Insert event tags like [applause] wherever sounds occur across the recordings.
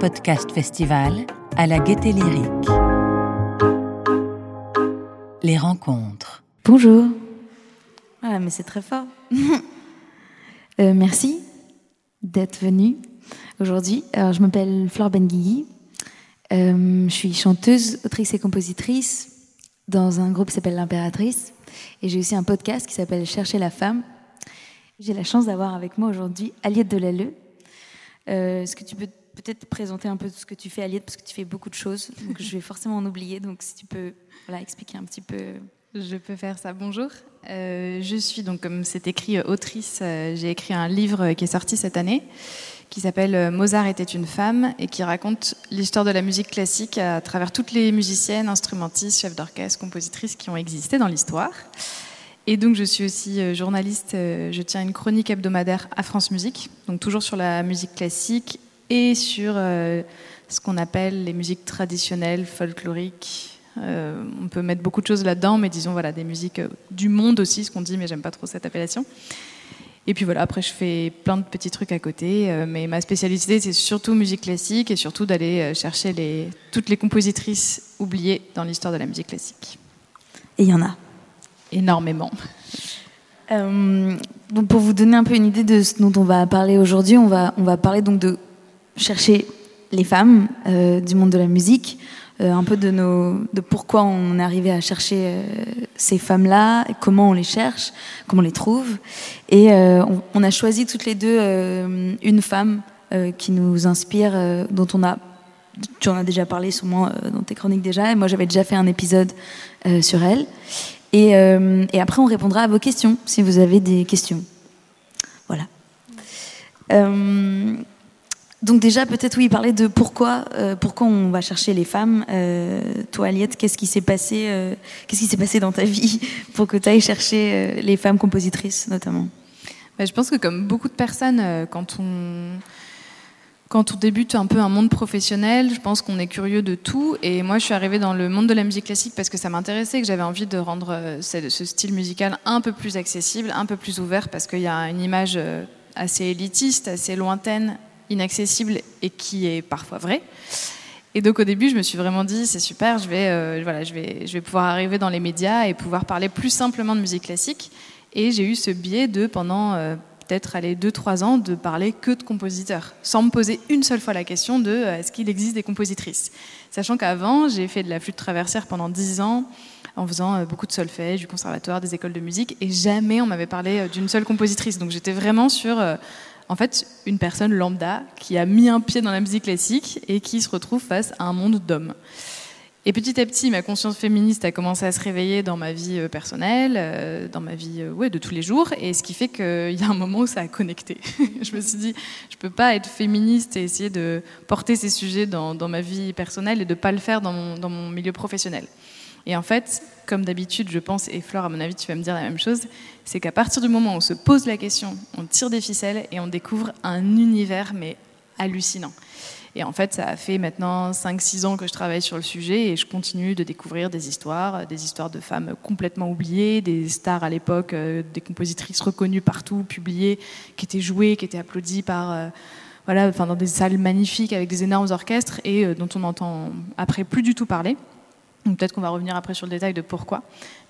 podcast festival à la Gaieté Lyrique. Les rencontres. Bonjour. Ah, mais c'est très fort. [laughs] Euh, merci d'être venu aujourd'hui. Alors, je m'appelle Flore Benguigui. Euh, je suis chanteuse, autrice et compositrice dans un groupe qui s'appelle L'Impératrice. Et j'ai aussi un podcast qui s'appelle Chercher la femme. J'ai la chance d'avoir avec moi aujourd'hui Aliette Delalleux. Euh, Est-ce que tu peux peut-être présenter un peu ce que tu fais, Aliette, parce que tu fais beaucoup de choses. Donc je vais [laughs] forcément en oublier. Donc si tu peux expliquer un petit peu. Je peux faire ça. Bonjour. Euh, je suis donc, comme c'est écrit, euh, autrice. Euh, J'ai écrit un livre qui est sorti cette année, qui s'appelle Mozart était une femme et qui raconte l'histoire de la musique classique à travers toutes les musiciennes, instrumentistes, chefs d'orchestre, compositrices qui ont existé dans l'histoire. Et donc, je suis aussi journaliste. Je tiens une chronique hebdomadaire à France Musique, donc toujours sur la musique classique et sur euh, ce qu'on appelle les musiques traditionnelles, folkloriques. Euh, on peut mettre beaucoup de choses là-dedans, mais disons voilà des musiques euh, du monde aussi, ce qu'on dit, mais j'aime pas trop cette appellation. Et puis voilà, après je fais plein de petits trucs à côté, euh, mais ma spécialité c'est surtout musique classique et surtout d'aller chercher les, toutes les compositrices oubliées dans l'histoire de la musique classique. Et il y en a. Énormément. Euh, donc pour vous donner un peu une idée de ce dont on va parler aujourd'hui, on va, on va parler donc de chercher les femmes euh, du monde de la musique, euh, un peu de, nos, de pourquoi on est arrivé à chercher euh, ces femmes-là, comment on les cherche, comment on les trouve. Et on, a choisi toutes les deux une femme qui nous inspire, dont on a tu en as déjà parlé sûrement dans tes chroniques déjà, et moi j'avais déjà fait un épisode sur elle. Et, après, on répondra à vos questions, si vous avez des questions. Voilà. Donc déjà, peut-être oui, parler de pourquoi, euh, pourquoi on va chercher les femmes. Euh, toi, Aliette, qu'est-ce qui s'est passé, euh, qu'est-ce qui s'est passé dans ta vie [laughs] pour que tu ailles chercher euh, les femmes compositrices, notamment? Bah, je pense que comme beaucoup de personnes, quand on, quand on débute un peu un monde professionnel, je pense qu'on est curieux de tout. Et moi, je suis arrivée dans le monde de la musique classique parce que ça m'intéressait, que j'avais envie de rendre ce, ce style musical un peu plus accessible, un peu plus ouvert, parce qu'il y a une image assez élitiste, assez lointaine, inaccessible et qui est parfois vraie. Et donc au début, je me suis vraiment dit, c'est super, je vais, euh, voilà, je, vais, je vais pouvoir arriver dans les médias et pouvoir parler plus simplement de musique classique. Et j'ai eu ce biais de, pendant euh, peut-être aller 2-3 ans, de parler que de compositeurs, sans me poser une seule fois la question de euh, est-ce qu'il existe des compositrices? Sachant qu'avant, j'ai fait de la flûte traversière pendant 10 ans, en faisant beaucoup de solfège, du conservatoire, des écoles de musique, et jamais on m'avait parlé d'une seule compositrice. Donc j'étais vraiment sur en fait, une personne lambda qui a mis un pied dans la musique classique et qui se retrouve face à un monde d'hommes. Et petit à petit, ma conscience féministe a commencé à se réveiller dans ma vie euh, personnelle, euh, dans ma vie euh, ouais, de tous les jours, et ce qui fait qu'il y a un moment où ça a connecté. [laughs] je me suis dit, je peux pas être féministe et essayer de porter ces sujets dans, ma vie personnelle et de pas le faire dans mon milieu professionnel. Et en fait, comme d'habitude, je pense, et Flore, à mon avis, tu vas me dire la même chose, c'est qu'à partir du moment où on se pose la question, on tire des ficelles et on découvre un univers, mais hallucinant. Et en fait, ça a fait maintenant 5-6 ans que je travaille sur le sujet et je continue de découvrir des histoires, des histoires de femmes complètement oubliées, des stars à l'époque, euh, des compositrices reconnues partout, publiées, qui étaient jouées, qui étaient applaudies par, euh, voilà, enfin, dans des salles magnifiques avec des énormes orchestres et euh, dont on entend après plus du tout parler. Peut-être qu'on va revenir après sur le détail de pourquoi.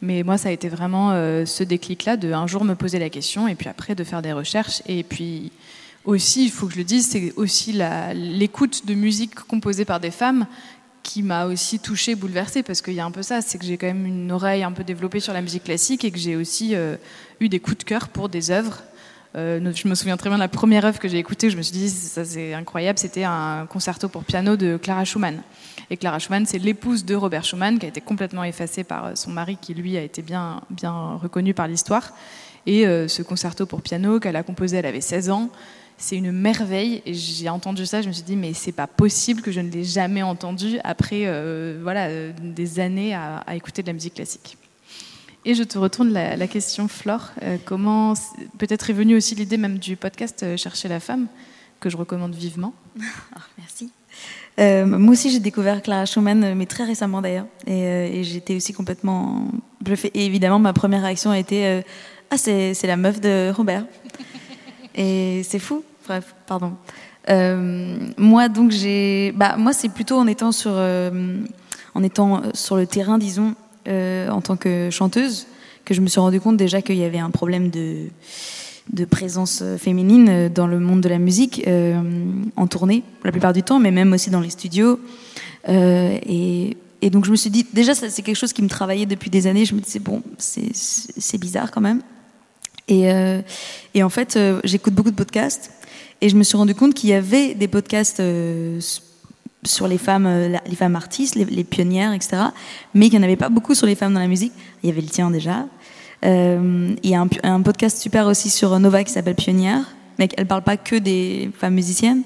Mais moi, ça a été vraiment euh, ce déclic-là de un jour me poser la question et puis après de faire des recherches. Et puis aussi, il faut que je le dise, c'est aussi l'écoute de musique composée par des femmes qui m'a aussi touchée, bouleversée, parce qu'il y a un peu ça, c'est que j'ai quand même une oreille un peu développée sur la musique classique et que j'ai aussi euh, eu des coups de cœur pour des œuvres. Euh, je me souviens très bien de la première œuvre que j'ai écoutée, je me suis dit, ça c'est incroyable, c'était un concerto pour piano de Clara Schumann. Et Clara Schumann, c'est l'épouse de Robert Schumann, qui a été complètement effacée par euh, son mari, qui lui a été bien, bien reconnu par l'histoire. Et euh, ce concerto pour piano qu'elle a composé, elle avait 16 ans. C'est une merveille. Et j'ai entendu ça, je me suis dit, mais c'est pas possible que je ne l'ai jamais entendu après euh, voilà, des années à, écouter de la musique classique. Et je te retourne la, question, Flore. Comment peut-être est venue aussi l'idée même du podcast Chercher la femme, que je recommande vivement. [laughs] Ah, Merci. Euh, moi aussi, j'ai découvert Clara Schumann, euh, mais très récemment d'ailleurs. Et, euh, j'étais aussi complètement bluffée. Et évidemment, ma première réaction a été Ah, c'est c'est la meuf de Robert. et c'est fou. Bref, pardon. moi, donc, j'ai. Bah, moi, c'est plutôt en étant sur, en étant sur le terrain, disons, en tant que chanteuse, que je me suis rendu compte déjà qu'il y avait un problème de de présence euh, féminine euh, dans le monde de la musique, euh, en tournée la plupart du temps, mais même aussi dans les studios. et, donc je me suis dit, déjà c'est quelque chose qui me travaillait depuis des années, je me disais, bon, c'est bizarre quand même. Et, et en fait, j'écoute beaucoup de podcasts, et je me suis rendu compte qu'il y avait des podcasts sur les femmes, les femmes artistes, les, les pionnières, etc., mais qu'il n'y en avait pas beaucoup sur les femmes dans la musique. Il y avait le tien déjà. Euh, il y a un, podcast super aussi sur Nova qui s'appelle Pionnière, mais elle parle pas que des femmes musiciennes.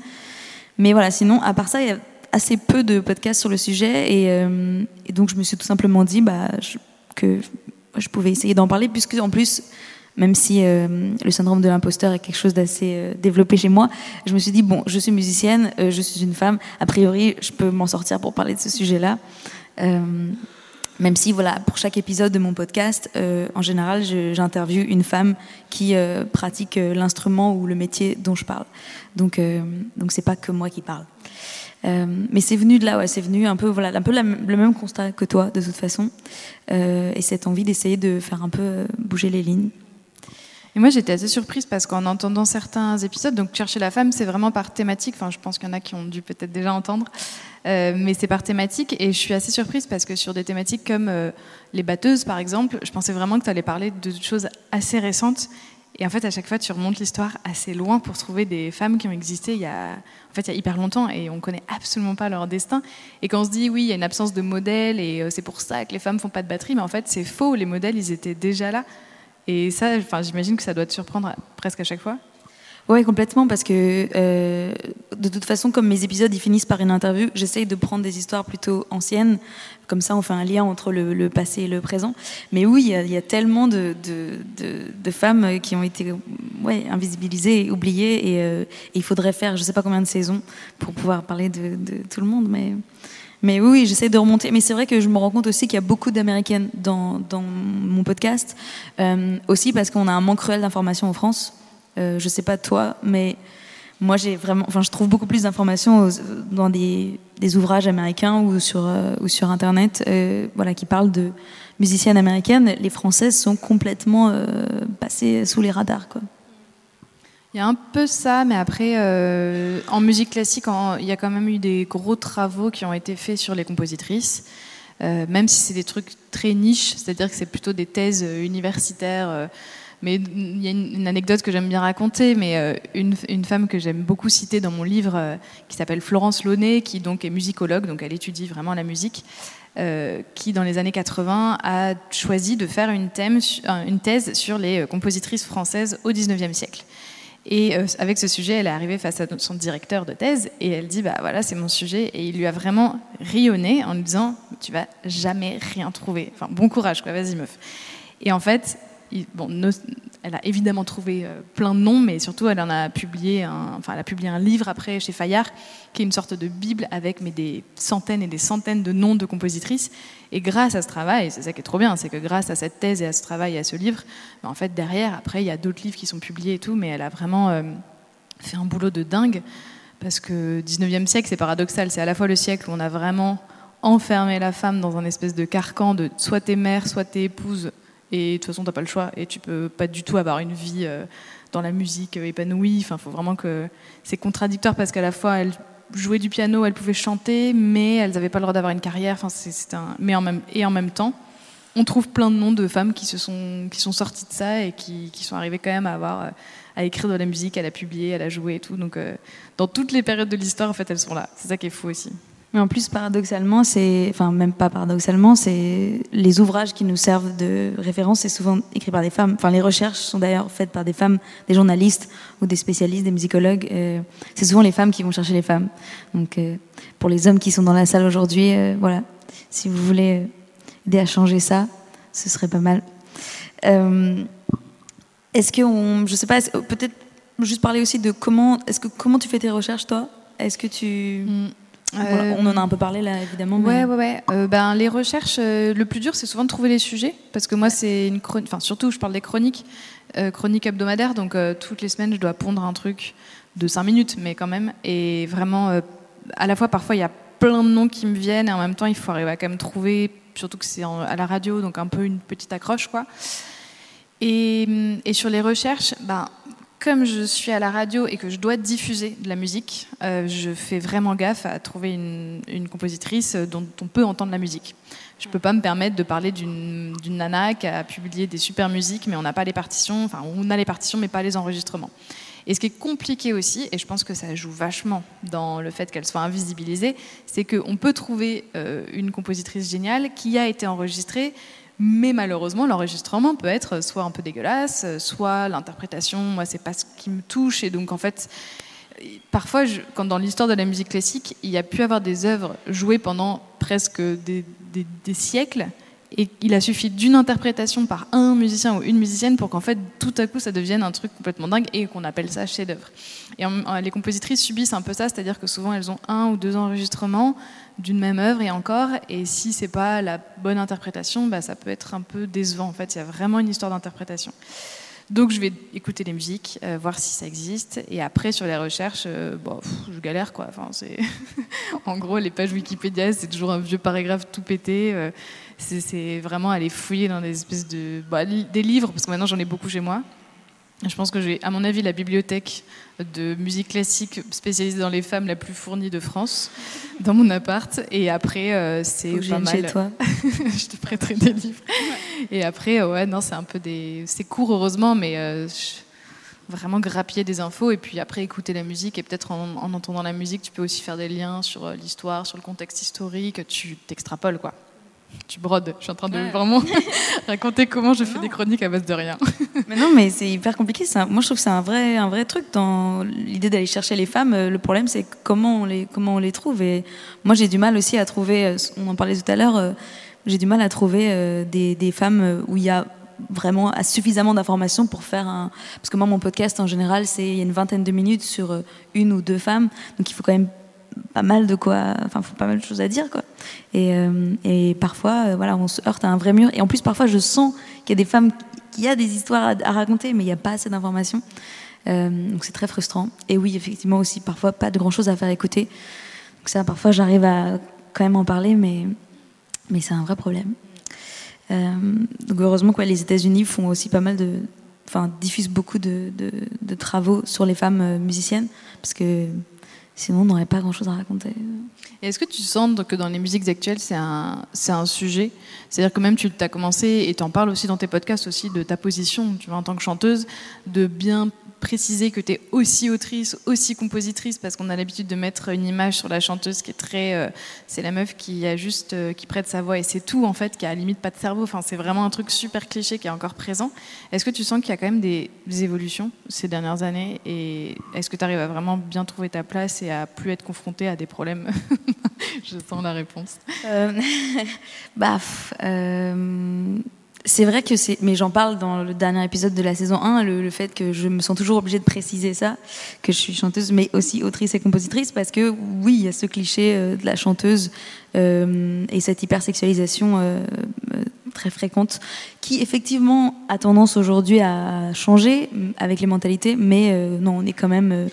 Mais voilà, sinon, à part ça, il y a assez peu de podcasts sur le sujet. Et, euh, donc, je me suis tout simplement dit bah, que je pouvais essayer d'en parler, puisque en plus, même si euh, le syndrome de l'imposteur est quelque chose d'assez développé chez moi, je me suis dit, bon, je suis musicienne, je suis une femme, a priori, je peux m'en sortir pour parler de ce sujet-là. Même si, voilà, pour chaque épisode de mon podcast, euh, en général, j'interviewe une femme qui euh, pratique euh, l'instrument ou le métier dont je parle. Donc, donc c'est pas que moi qui parle. mais c'est venu de là, ouais, c'est venu un peu, voilà, un peu le même constat que toi, de toute façon, et cette envie d'essayer de faire un peu bouger les lignes. Et moi, j'étais assez surprise parce qu'en entendant certains épisodes, donc Chercher la femme, c'est vraiment par thématique. Enfin, je pense qu'il y en a qui ont dû peut-être déjà entendre, euh, mais c'est par thématique. Et je suis assez surprise parce que sur des thématiques comme euh, les batteuses, par exemple, je pensais vraiment que tu allais parler de choses assez récentes. Et en fait, à chaque fois, tu remontes l'histoire assez loin pour trouver des femmes qui ont existé il y a, en fait, il y a hyper longtemps et on connaît absolument pas leur destin. Et quand on se dit, oui, il y a une absence de modèles et euh, c'est pour ça que les femmes font pas de batterie, mais en fait, c'est faux. Les modèles, ils étaient déjà là. Et ça, enfin, j'imagine que ça doit te surprendre presque à chaque fois. Oui, complètement, parce que euh, de toute façon, comme mes épisodes ils finissent par une interview, j'essaye de prendre des histoires plutôt anciennes, comme ça on fait un lien entre le, passé et le présent. Mais oui, il y, a tellement de, de, femmes qui ont été ouais, invisibilisées, oubliées, et, euh, il faudrait faire je ne sais pas combien de saisons pour pouvoir parler de, tout le monde. Mais mais oui, j'essaie de remonter. Mais c'est vrai que je me rends compte aussi qu'il y a beaucoup d'Américaines dans, mon podcast. Euh, aussi parce qu'on a un manque cruel d'informations en France. Euh, je sais pas toi, mais moi j'ai vraiment, enfin je trouve beaucoup plus d'informations dans des, des, ouvrages américains ou sur euh, ou sur internet, euh, voilà, qui parlent de musiciennes américaines. Les françaises sont complètement passées sous les radars, quoi. Il y a un peu ça, mais après, euh, en musique classique, il y a quand même eu des gros travaux qui ont été faits sur les compositrices, euh, même si c'est des trucs très niches, c'est-à-dire que c'est plutôt des thèses euh, universitaires. mais il y a une, anecdote que j'aime bien raconter, mais une, femme que j'aime beaucoup citer dans mon livre, qui s'appelle Florence Launay, qui donc est musicologue, donc elle étudie vraiment la musique, qui dans les années 80 a choisi de faire une, une thèse sur les compositrices françaises au 19e siècle. Et euh, avec ce sujet, elle est arrivée face à son directeur de thèse et elle dit bah voilà c'est mon sujet et il lui a vraiment rionné en lui disant tu vas jamais rien trouver. Enfin bon courage quoi, vas-y meuf. Et en fait, elle a évidemment trouvé euh, plein de noms, mais surtout elle en a publié un, enfin elle a publié un livre après chez Fayard qui est une sorte de bible avec mais des centaines et des centaines de noms de compositrices. Et grâce à ce travail, c'est ça qui est trop bien, c'est que grâce à cette thèse et à ce travail et à ce livre, ben, en fait derrière, après il y a d'autres livres qui sont publiés et tout, mais elle a vraiment euh, fait un boulot de dingue parce que 19e siècle c'est paradoxal, c'est à la fois le siècle où on a vraiment enfermé la femme dans un espèce de carcan de soit t'es mère, soit t'es épouse, et de toute façon t'as pas le choix et tu peux pas du tout avoir une vie euh, dans la musique euh, épanouie. Enfin, faut vraiment que c'est contradictoire parce qu'à la fois elle jouait du piano, elle pouvait chanter, mais elles n'avaient pas le droit d'avoir une carrière. Enfin, c'est un... mais en même et en même temps, on trouve plein de noms de femmes qui se sont qui sont sorties de ça et qui, qui sont arrivées quand même à avoir euh, à écrire de la musique, à la publier, à la jouer et tout. Donc, dans toutes les périodes de l'histoire, en fait, elles sont là. C'est ça qui est fou aussi. Mais en plus, paradoxalement, c'est, enfin même pas paradoxalement, c'est les ouvrages qui nous servent de référence, c'est souvent écrit par des femmes. Enfin, les recherches sont d'ailleurs faites par des femmes, des journalistes ou des spécialistes, des musicologues. Euh, c'est souvent les femmes qui vont chercher les femmes. Donc, euh, pour les hommes qui sont dans la salle aujourd'hui, euh, voilà, si vous voulez aider à changer ça, ce serait pas mal. est-ce que, on, je sais pas, peut-être juste parler aussi de comment, est-ce que comment tu fais tes recherches, toi? Est-ce que tu mm. Euh, on en a un peu parlé là, évidemment. Ouais, ouais, ouais. Euh, ben, les recherches, euh, le plus dur, c'est souvent de trouver les sujets, parce que moi, c'est une chronique, enfin, surtout, je parle des chroniques, chroniques hebdomadaires, donc toutes les semaines, je dois pondre un truc de 5 minutes, mais quand même. Et vraiment, à la fois, parfois, il y a plein de noms qui me viennent, et en même temps, il faut arriver à quand même trouver, surtout que c'est à la radio, donc un peu une petite accroche, quoi. Et, et sur les recherches, ben, comme je suis à la radio et que je dois diffuser de la musique, euh, je fais vraiment gaffe à trouver une, compositrice dont on peut entendre la musique. Je ne peux pas me permettre de parler d'une nana qui a publié des super musiques, mais on n'a pas les partitions, enfin on a les partitions, mais pas les enregistrements. Et ce qui est compliqué aussi, et je pense que ça joue vachement dans le fait qu'elle soit invisibilisée, c'est qu'on peut trouver euh, une compositrice géniale qui a été enregistrée, mais malheureusement, l'enregistrement peut être soit un peu dégueulasse, soit l'interprétation, moi, c'est pas ce qui me touche. Et donc, en fait, parfois, quand dans l'histoire de la musique classique, il y a pu avoir des œuvres jouées pendant presque des, siècles et il a suffi d'une interprétation par un musicien ou une musicienne pour qu'en fait tout à coup ça devienne un truc complètement dingue et qu'on appelle ça chef-d'œuvre. Et les compositrices subissent un peu ça, c'est-à-dire que souvent elles ont un ou deux enregistrements d'une même œuvre et encore, et si c'est pas la bonne interprétation, bah, ça peut être un peu décevant. En fait, il y a vraiment une histoire d'interprétation. Donc je vais écouter les musiques, euh, voir si ça existe, et après sur les recherches, euh, bon, je galère quoi. Enfin, [laughs] en gros les pages Wikipédia, c'est toujours un vieux paragraphe tout pété. Euh, c'est vraiment aller fouiller dans des espèces de bah, des livres parce que maintenant j'en ai beaucoup chez moi. Je pense que j'ai, à mon avis, la bibliothèque de musique classique spécialisée dans les femmes la plus fournie de France dans mon appart. Et après, euh, c'est pas mal. Chez toi. [laughs] je te prêterai des livres. Et après, ouais, non, c'est un peu des, c'est court heureusement, mais euh, vraiment grappiller des infos et puis après écouter la musique et peut-être en, en, entendant la musique, tu peux aussi faire des liens sur euh, l'histoire, sur le contexte historique. Tu t'extrapoles quoi tu brodes. Je suis en train de vraiment [laughs] [laughs] raconter comment je fais des chroniques à base de rien. [laughs] mais non, mais c'est hyper compliqué. Moi, je trouve que c'est un vrai, un vrai truc dans l'idée d'aller chercher les femmes. Le problème, c'est comment on les, comment on les trouve. Et moi, j'ai du mal aussi à trouver. Euh, on en parlait tout à l'heure. Euh, j'ai du mal à trouver euh, des, des femmes où il y a vraiment suffisamment d'informations pour faire un parce que moi mon podcast en général c'est il y a une vingtaine de minutes sur une ou deux femmes donc il faut quand même pas mal de quoi, enfin, faut pas mal de choses à dire, quoi. Et, euh, et parfois, euh, voilà, on se heurte à un vrai mur. Et en plus, parfois, je sens qu'il y a des femmes qui a des histoires à, raconter, mais il n'y a pas assez d'informations. Euh, donc c'est très frustrant. Et oui, effectivement aussi, parfois, pas de grand chose à faire écouter. Donc ça, parfois, j'arrive à quand même en parler, mais, c'est un vrai problème. donc heureusement, les États-Unis font aussi pas mal de, enfin, diffusent beaucoup de, de travaux sur les femmes musiciennes, parce que Sinon, on n'aurait pas grand-chose à raconter. Est-ce que tu sens que dans les musiques actuelles, c'est un, un sujet? C'est-à-dire que même tu as commencé, et tu en parles aussi dans tes podcasts, aussi de ta position tu vois, en tant que chanteuse, de bien préciser que tu es aussi autrice, aussi compositrice, parce qu'on a l'habitude de mettre une image sur la chanteuse qui est très. Euh, c'est la meuf qui a juste. Euh, qui prête sa voix et c'est tout, en fait, qui a à limite pas de cerveau. Enfin, c'est vraiment un truc super cliché qui est encore présent. Est-ce que tu sens qu'il y a quand même des, évolutions ces dernières années Et est-ce que tu arrives à vraiment bien trouver ta place et à plus être confrontée à des problèmes [laughs] Je sens la réponse. Euh, [laughs] baf. C'est vrai que c'est, mais j'en parle dans le dernier épisode de la saison 1, le, fait que je me sens toujours obligée de préciser ça, que je suis chanteuse, mais aussi autrice et compositrice, parce que oui, il y a ce cliché euh, de la chanteuse euh, et cette hypersexualisation euh, très fréquente, qui effectivement a tendance aujourd'hui à changer avec les mentalités, mais non, on est quand même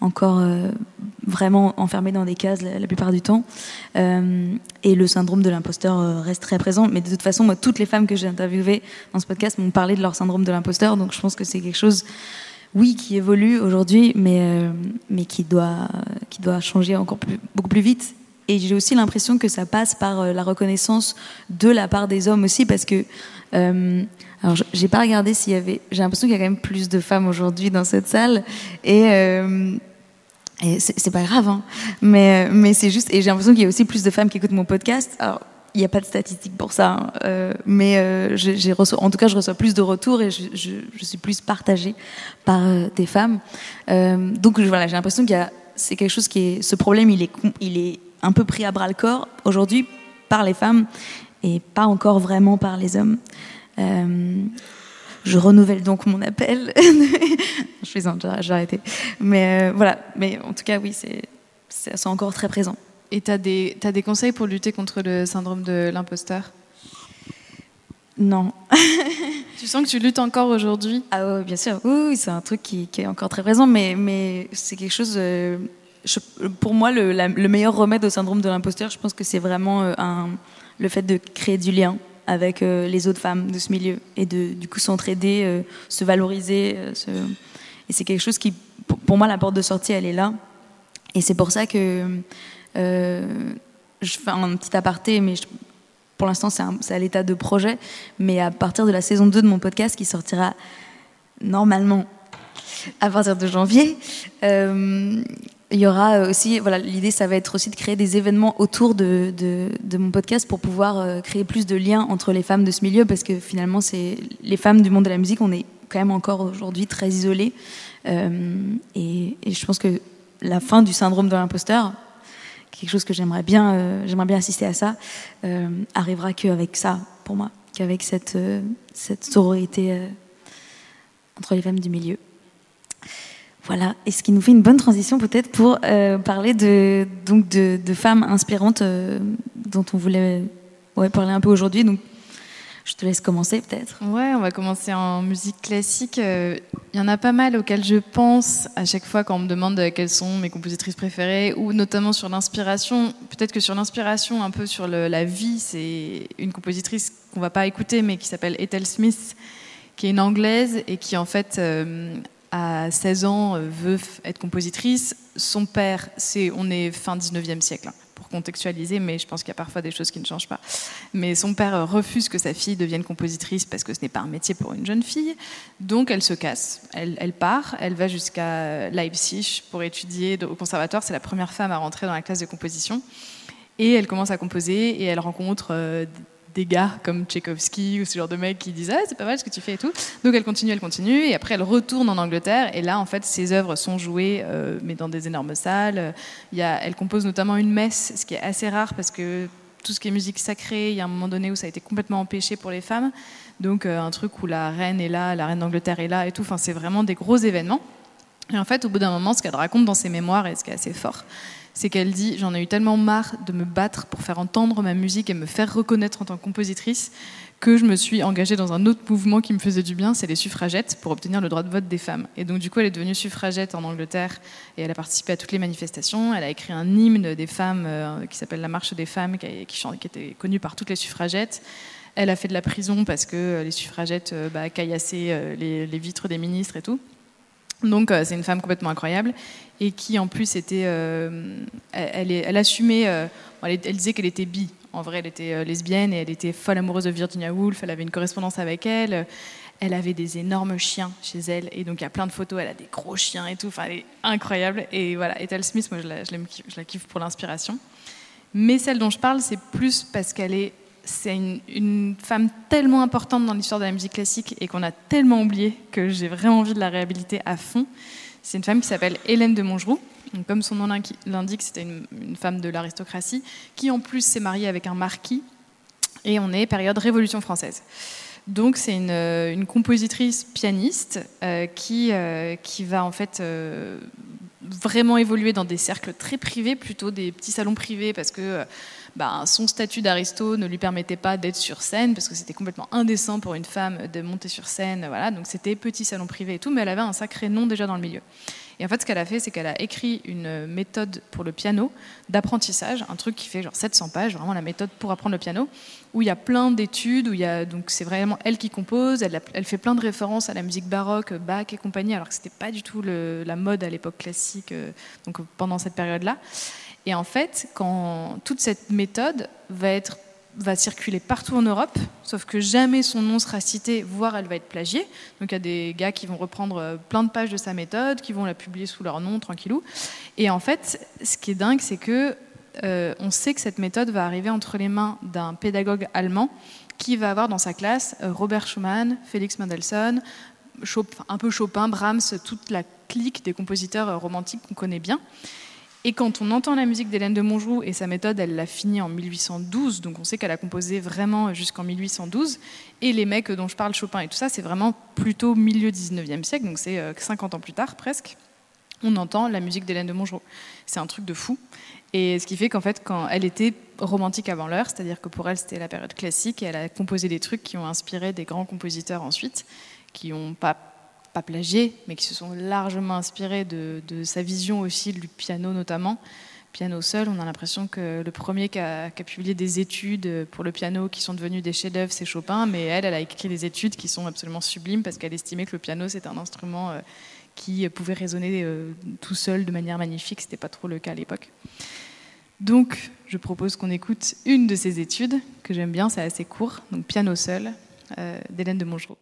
encore euh, vraiment enfermés dans des cases la, plupart du temps. Euh, et le syndrome de l'imposteur euh, reste très présent. Mais de toute façon, toutes les femmes que j'ai interviewées dans ce podcast m'ont parlé de leur syndrome de l'imposteur. Donc je pense que c'est quelque chose, oui, qui évolue aujourd'hui, mais, mais qui, doit, qui doit changer encore plus, beaucoup plus vite. Et j'ai aussi l'impression que ça passe par la reconnaissance de la part des hommes aussi, parce que alors, j'ai pas regardé s'il y avait. J'ai l'impression qu'il y a quand même plus de femmes aujourd'hui dans cette salle. Et, euh, et c'est pas grave, hein. mais, mais c'est juste. Et j'ai l'impression qu'il y a aussi plus de femmes qui écoutent mon podcast. Alors, il n'y a pas de statistiques pour ça, hein. euh, mais euh, j'ai en tout cas, je reçois plus de retours et je, suis plus partagée par euh, des femmes. Euh, donc voilà, j'ai l'impression qu'il y a. C'est quelque chose qui est. Ce problème, il est, il est un peu pris à bras le corps aujourd'hui par les femmes et pas encore vraiment par les hommes. Euh, je renouvelle donc mon appel. [laughs] je suis j'ai arrêté. Mais euh, voilà, mais en tout cas, oui, c'est encore très présent. Et tu as, as, des conseils pour lutter contre le syndrome de l'imposteur? Non. [laughs] tu sens que tu luttes encore aujourd'hui? Ah oui, bien sûr. Oui, c'est un truc qui, est encore très présent, mais, mais c'est quelque chose. Euh, pour moi, le, le, meilleur remède au syndrome de l'imposteur, je pense que c'est vraiment euh, le fait de créer du lien avec euh, les autres femmes de ce milieu et de du coup s'entraider, se valoriser. Et c'est quelque chose qui, pour moi, la porte de sortie, elle est là. Et c'est pour ça que je fais un petit aparté, mais pour l'instant, c'est à l'état de projet. Mais à partir de la saison 2 de mon podcast, qui sortira normalement à partir de janvier, euh, il y aura aussi, voilà, l'idée, ça va être aussi de créer des événements autour de, de, mon podcast pour pouvoir euh, créer plus de liens entre les femmes de ce milieu, parce que finalement, c'est les femmes du monde de la musique, on est quand même encore aujourd'hui très isolées. Euh, et, je pense que la fin du syndrome de l'imposteur, quelque chose que j'aimerais bien, euh, j'aimerais bien assister à ça, euh, arrivera qu'avec ça, pour moi, qu'avec cette, euh, cette sororité entre les femmes du milieu. Voilà, et ce qui nous fait une bonne transition peut-être pour parler de, donc de, femmes inspirantes dont on voulait parler un peu aujourd'hui. Donc je te laisse commencer peut-être. Ouais, on va commencer en musique classique. Il euh, y en a pas mal auxquelles je pense à chaque fois quand on me demande quelles sont mes compositrices préférées, ou notamment sur l'inspiration. Peut-être que sur l'inspiration, un peu sur la vie, c'est une compositrice qu'on va pas écouter, mais qui s'appelle Ethel Smith, qui est une anglaise et qui en fait euh, à 16 ans euh, veut être compositrice. Son père, c'est on est fin 19e siècle. Hein pour contextualiser, mais je pense qu'il y a parfois des choses qui ne changent pas. Mais son père refuse que sa fille devienne compositrice parce que ce n'est pas un métier pour une jeune fille. Donc elle se casse, elle, elle part, elle va jusqu'à Leipzig pour étudier au conservatoire. C'est la première femme à rentrer dans la classe de composition. Et elle commence à composer et elle rencontre euh, des gars comme Tchaïkovski ou ce genre de mecs qui disent ah, c'est pas mal ce que tu fais et tout. Donc elle continue, elle continue et après elle retourne en Angleterre et là en fait ses œuvres sont jouées euh, mais dans des énormes salles. Elle compose notamment une messe, ce qui est assez rare parce que tout ce qui est musique sacrée, il y a un moment donné où ça a été complètement empêché pour les femmes. Donc euh, un truc où la reine est là, la reine d'Angleterre est là et tout. Enfin c'est vraiment des gros événements. Et en fait, au bout d'un moment, ce qu'elle raconte dans ses mémoires, et ce qui est assez fort, c'est qu'elle dit J'en ai eu tellement marre de me battre pour faire entendre ma musique et me faire reconnaître en tant que compositrice que je me suis engagée dans un autre mouvement qui me faisait du bien, c'est les suffragettes, pour obtenir le droit de vote des femmes. Et donc, du coup, elle est devenue suffragette en Angleterre et elle a participé à toutes les manifestations. Elle a écrit un hymne des femmes euh, qui s'appelle La Marche des femmes, qui, était connu par toutes les suffragettes. Elle a fait de la prison parce que les suffragettes euh, bah, caillassaient euh, les vitres des ministres et tout. Donc euh, c'est une femme complètement incroyable et qui en plus était, euh, elle, elle, assumait, euh, elle, disait qu'elle était bi. En vrai, elle était lesbienne et elle était folle amoureuse de Virginia Woolf. Elle avait une correspondance avec elle. Elle avait des énormes chiens chez elle et donc il y a plein de photos. Elle a des gros chiens et tout. Enfin, elle est incroyable. Et voilà, Ethel Smith, moi je je la kiffe pour l'inspiration. Mais celle dont je parle, c'est plus parce qu'elle est c'est une, femme tellement importante dans l'histoire de la musique classique et qu'on a tellement oublié que j'ai vraiment envie de la réhabiliter à fond. C'est une femme qui s'appelle Hélène de Montgeroux. comme son nom l'indique, c'était une, femme de l'aristocratie qui en plus s'est mariée avec un marquis. Et on est période Révolution française. Donc c'est une, compositrice pianiste euh, qui, euh, qui va en fait euh, vraiment évoluer dans des cercles très privés, plutôt des petits salons privés, parce que bah, son statut d'aristo ne lui permettait pas d'être sur scène parce que c'était complètement indécent pour une femme de monter sur scène. Voilà, donc c'était petit salon privé et tout, mais elle avait un sacré nom déjà dans le milieu. Et en fait, ce qu'elle a fait, c'est qu'elle a écrit une méthode pour le piano d'apprentissage, un truc qui fait genre 700 pages, vraiment la méthode pour apprendre le piano, où il y a plein d'études, où il y a donc c'est vraiment elle qui compose, elle, fait plein de références à la musique baroque, Bach et compagnie, alors que c'était pas du tout la mode à l'époque classique, euh, donc pendant cette période-là. Et en fait, quand toute cette méthode va, circuler partout en Europe, sauf que jamais son nom sera cité, voire elle va être plagiée. Donc il y a des gars qui vont reprendre euh, plein de pages de sa méthode, qui vont la publier sous leur nom, tranquillou. Et en fait, ce qui est dingue, c'est que euh, on sait que cette méthode va arriver entre les mains d'un pédagogue allemand qui va avoir dans sa classe euh, Robert Schumann, Félix Mendelssohn, un peu Chopin, Brahms, toute la clique des compositeurs romantiques qu'on connaît bien. Et quand on entend la musique d'Hélène de Montjoux et sa méthode, elle l'a finie en 1812, donc on sait qu'elle a composé vraiment jusqu'en 1812. Et les mecs dont je parle, Chopin et tout ça, c'est vraiment plutôt milieu 19e siècle, donc c'est 50 euh, ans plus tard presque. On entend la musique d'Hélène de Montjoux. C'est un truc de fou. Et ce qui fait qu'en fait, quand elle était romantique avant l'heure, c'est-à-dire que pour elle, c'était la période classique, et elle a composé des trucs qui ont inspiré des grands compositeurs ensuite, qui n'ont pas, pas plagié, mais qui se sont largement inspirés de, sa vision aussi du piano notamment piano seul. On a l'impression que le premier qui a, publié des études pour le piano qui sont devenues des chefs-d'œuvre, c'est Chopin, mais elle, elle a écrit des études qui sont absolument sublimes parce qu'elle estimait que le piano, c'est un instrument euh, qui pouvait résonner euh, tout seul de manière magnifique. C'était pas trop le cas à l'époque. Donc, je propose qu'on écoute une de ces études que j'aime bien, c'est assez court, donc piano seul, euh, d'Hélène de Mongereau.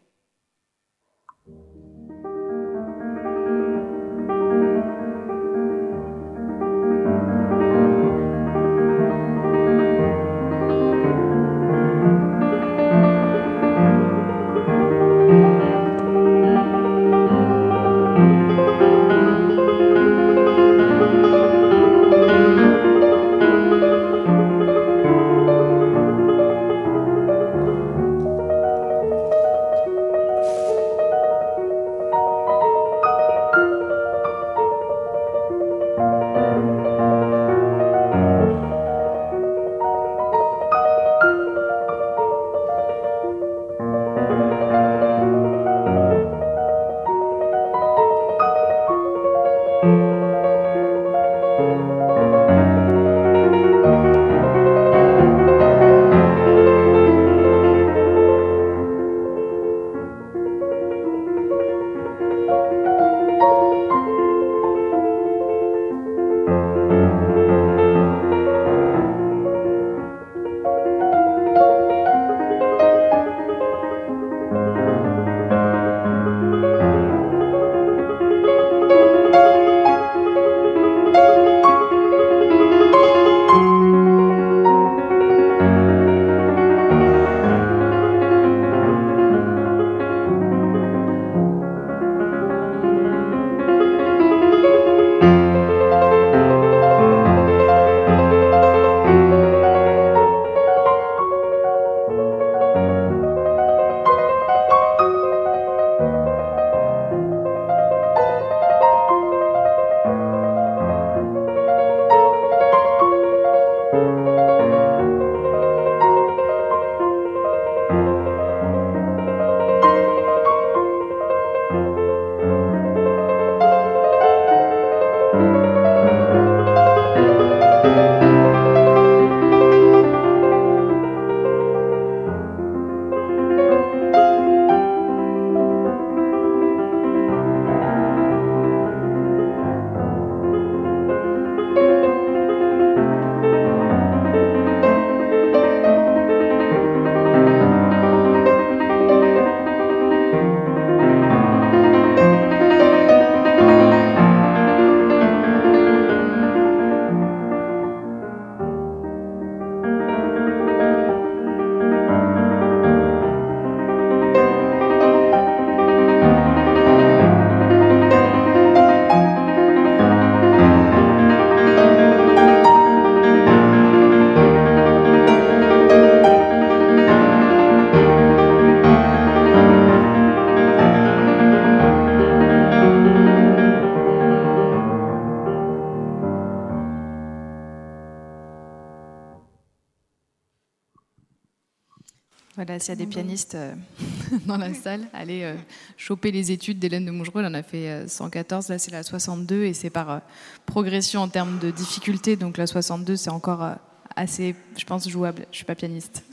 S'il y a des pianistes euh, [laughs] dans la salle, allez euh, choper les études d'Hélène de Mougereux. Elle en a fait 114, euh, là c'est la 62 et c'est par progression en termes de difficulté. Donc la 62 c'est encore assez, je pense, jouable. Je ne suis pas pianiste,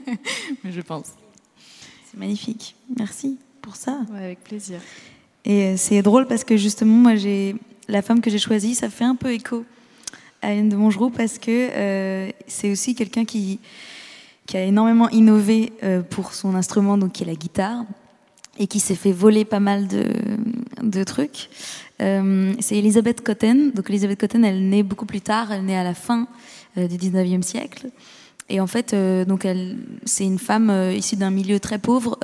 [laughs] mais je pense. C'est magnifique. Merci pour ça. avec plaisir. Et c'est drôle parce que justement, moi, j'ai la femme que j'ai choisie, ça fait un peu écho à Hélène de Mongeroux parce que c'est aussi quelqu'un qui qui a énormément innové euh, pour son instrument, donc qui est la guitare, et qui s'est fait voler pas mal de, trucs. Euh, c'est Elisabeth Cotten. Donc Elisabeth Cotten, elle naît beaucoup plus tard, elle naît à la fin euh, du 19e siècle. Et en fait, donc elle, c'est une femme issue d'un milieu très pauvre,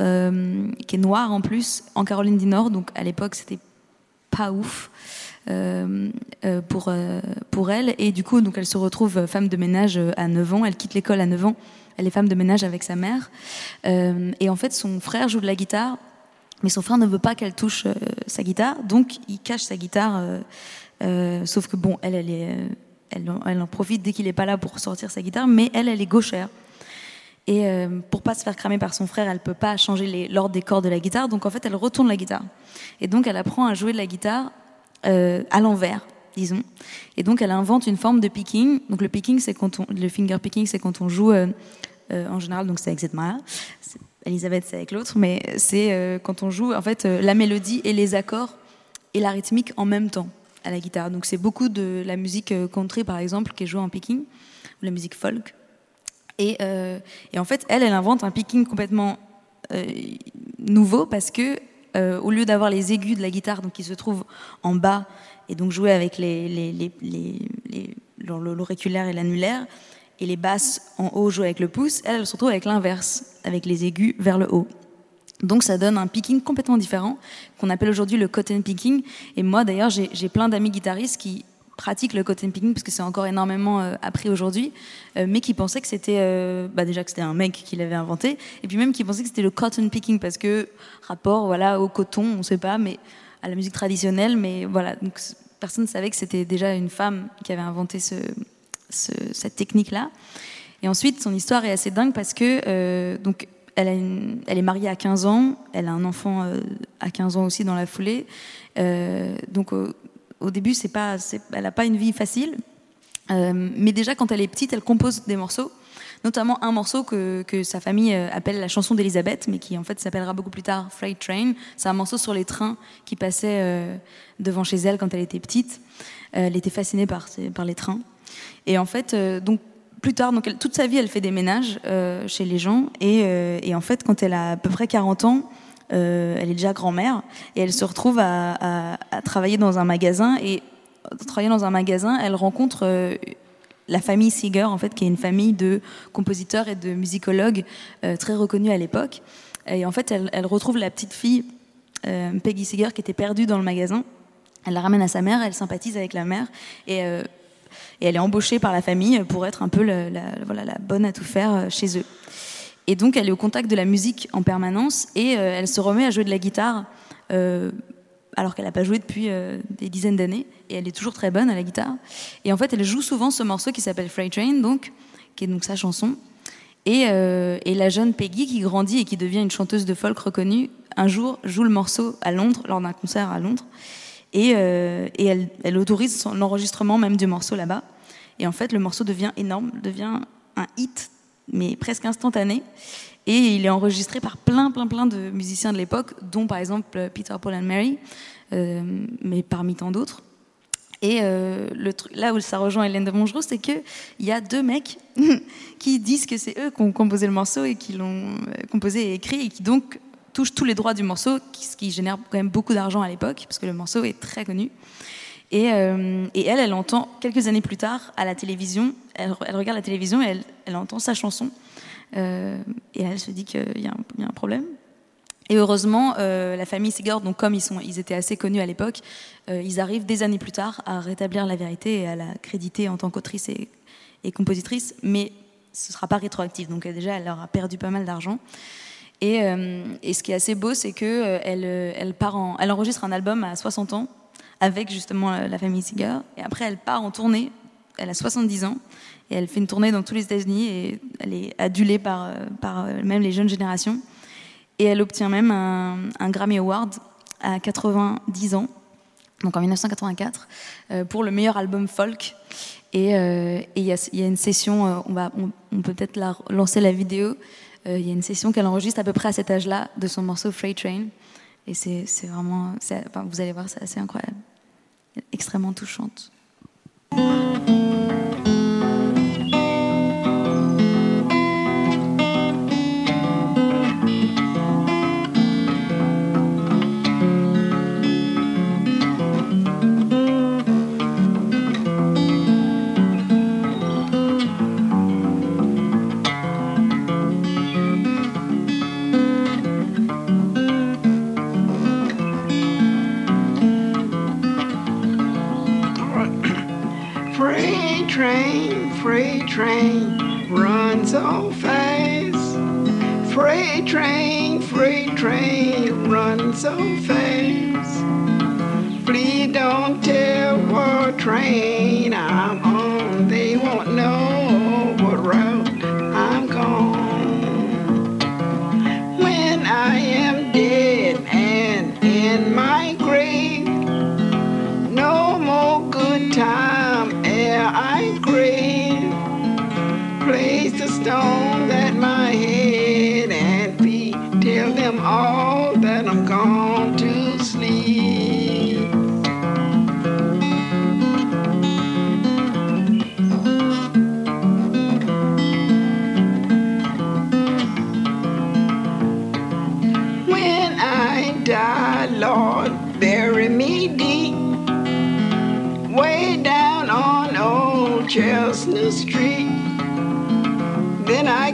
qui est noire en plus, en Caroline du Nord. Donc à l'époque, c'était pas ouf. Pour, pour elle. Et du coup, donc, elle se retrouve femme de ménage à 9 ans. Elle quitte l'école à 9 ans elle est femme de ménage avec sa mère. Euh, et en fait, son frère joue de la guitare, mais son frère ne veut pas qu'elle touche euh, sa guitare, donc il cache sa guitare. Euh, sauf que bon, elle, elle est, elle, en profite dès qu'il n'est pas là pour sortir sa guitare, mais elle, elle est gauchère. Et euh, pour pas se faire cramer par son frère, elle peut pas changer l'ordre des cordes de la guitare, donc en fait, elle retourne la guitare. Et donc, elle apprend à jouer de la guitare euh, à l'envers, disons. Et donc, elle invente une forme de picking. Donc, le picking, c'est quand on, le finger picking, c'est quand on joue euh, en général, donc c'est avec cette main-là. Elisabeth, c'est avec l'autre, mais c'est quand on joue en fait la mélodie et les accords et la rythmique en même temps à la guitare. Donc c'est beaucoup de la musique euh, country par exemple qui est jouée en picking, ou la musique folk. Et, euh, en fait, elle, elle invente un picking complètement euh, nouveau parce que au lieu d'avoir les aigus de la guitare, donc qui se trouvent en bas et donc jouer avec l'auriculaire et l'annulaire, et les basses en haut jouer avec le pouce, elle se retrouve avec l'inverse, avec les aigus vers le haut. Donc ça donne un picking complètement différent, qu'on appelle aujourd'hui le cotton picking. Et moi d'ailleurs, j'ai plein d'amis guitaristes qui pratiquent le cotton picking parce que c'est encore énormément euh, appris aujourd'hui, euh, mais qui pensaient que c'était euh, bah déjà que c'était un mec qui l'avait inventé, et puis même qui pensaient que c'était le cotton picking parce que rapport voilà au coton, on ne sait pas, mais à la musique traditionnelle, mais voilà donc personne ne savait que c'était déjà une femme qui avait inventé ce, ce, cette technique là. Et ensuite, son histoire est assez dingue parce que donc elle, est mariée à 15 ans, elle a un enfant à 15 ans aussi dans la foulée. Donc au, début, elle n'a pas une vie facile. Euh, mais déjà, quand elle est petite, elle compose des morceaux, notamment un morceau que, sa famille appelle la chanson d'Elisabeth, mais qui en fait s'appellera beaucoup plus tard Freight Train. C'est un morceau sur les trains qui passaient devant chez elle quand elle était petite. elle était fascinée par, par les trains. Et en fait, donc plus tard, donc toute sa vie, elle fait des ménages euh, chez les gens. Euh, et, en fait, quand elle a à peu près 40 ans, euh, elle est déjà grand-mère et elle se retrouve à, travailler dans un magasin. Et travaillant dans un magasin, elle rencontre la famille Seeger, en fait, qui est une famille de compositeurs et de musicologues très reconnus à l'époque. Et en fait, elle, retrouve la petite fille Peggy Seeger qui était perdue dans le magasin. Elle la ramène à sa mère, elle sympathise avec la mère et elle est embauchée par la famille pour être un peu la, voilà, la bonne à tout faire euh, chez eux. Et donc elle est au contact de la musique en permanence et euh, elle se remet à jouer de la guitare euh, alors qu'elle n'a pas joué depuis des dizaines d'années et elle est toujours très bonne à la guitare. Et en fait elle joue souvent ce morceau qui s'appelle Freight Train, donc, qui est donc sa chanson. Et, la jeune Peggy qui grandit et qui devient une chanteuse de folk reconnue, un jour joue le morceau à Londres, lors d'un concert à Londres. Et, et elle, elle, autorise l'enregistrement même du morceau là-bas. Et en fait, le morceau devient énorme, devient un hit, mais presque instantané. Et il est enregistré par plein, plein, plein de musiciens de l'époque, dont par exemple Peter, Paul and Mary, euh, mais parmi tant d'autres. Et euh, le truc, là où ça rejoint Hélène de Mongereau, c'est qu'il y a deux mecs [laughs] qui disent que c'est eux qui ont composé le morceau et qui l'ont euh, composé et écrit et qui donc touchent tous les droits du morceau, ce qui génère quand même beaucoup d'argent à l'époque, parce que le morceau est très connu. Euh, et, elle, elle entend quelques années plus tard à la télévision, elle, regarde la télévision et elle, entend sa chanson. Euh, et elle se dit qu'il y, a un problème. Et heureusement, euh, la famille Seeger, donc comme ils, étaient assez connus à l'époque, ils arrivent des années plus tard à rétablir la vérité et à la créditer en tant qu'autrice et, compositrice, mais ce ne sera pas rétroactif. Donc déjà, elle leur a perdu pas mal d'argent. Et, ce qui est assez beau, c'est qu'elle elle, en, enregistre un album à 60 ans avec justement la famille Seeger. Et après, elle part en tournée. Elle a 70 ans et elle fait une tournée dans tous les États-Unis et elle est adulée par, euh, euh, même les jeunes générations. Et elle obtient même un, Grammy Award à 90 ans, donc en 1984, euh, pour le meilleur album folk. Et il y, a une session, on, va, on, peut peut-être lancer la vidéo. Il y a une session qu'elle enregistre à peu près à cet âge-là de son morceau Freight Train. Et c'est vraiment, vous allez voir, c'est assez incroyable extrêmement touchante. Train runs so fast. Freight train, freight train runs so fast. Please don't tell what train I'm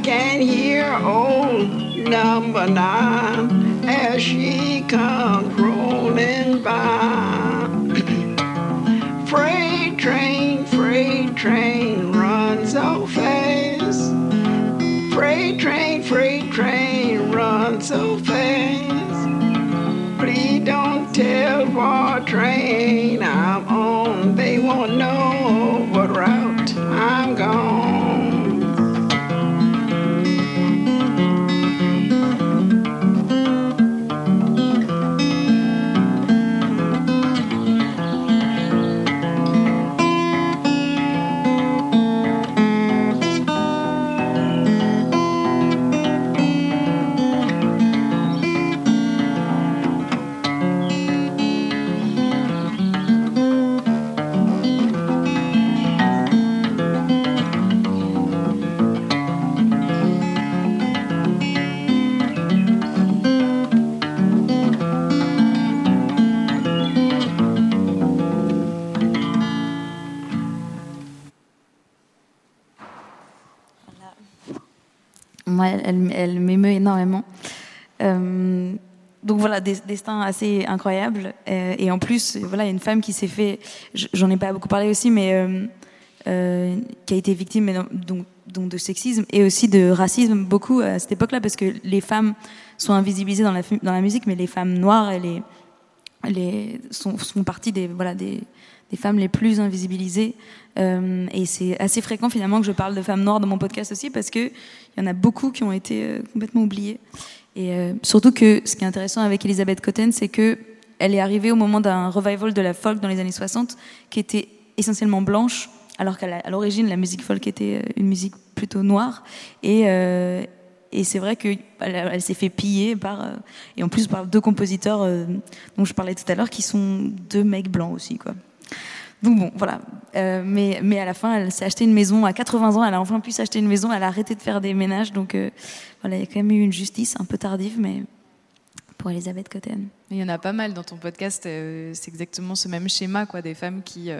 can hear old number nine as she comes rolling by. [clears throat] freight train, freight train runs so fast. Freight train, freight train runs so fast. Please don't tell what train I'm on. They won't know Elle, m'émeut énormément. Euh, donc voilà, des destin assez incroyable. Euh, et en plus, voilà, une femme qui s'est fait, j'en ai pas beaucoup parlé aussi, mais euh, qui a été victime donc, de sexisme et aussi de racisme beaucoup à cette époque-là, parce que les femmes sont invisibilisées dans la, musique, mais les femmes noires, elles les, les, sont, font partie des, voilà, des, des femmes les plus invisibilisées. Euh, et c'est assez fréquent finalement que je parle de femmes noires dans mon podcast aussi, parce qu'il y en a beaucoup qui ont été euh, complètement oubliées. Et euh, surtout que ce qui est intéressant avec Elisabeth Cotten, c'est que elle est arrivée au moment d'un revival de la folk dans les années 60 qui était essentiellement blanche, alors qu'à l'origine la musique folk était euh, une musique plutôt noire. Et, euh, et c'est vrai qu'elle elle, s'est fait piller par et en plus par deux compositeurs dont je parlais tout à l'heure qui sont deux mecs blancs aussi quoi. Donc bon, voilà. Euh, mais, mais à la fin, elle s'est acheté une maison à 80 ans. Elle a enfin pu s'acheter une maison. Elle a arrêté de faire des ménages. Donc euh, voilà, il y a quand même eu une justice un peu tardive, mais pour Elisabeth Cotten. Il y en a pas mal dans ton podcast. euh, c'est exactement ce même schéma, quoi, des femmes qui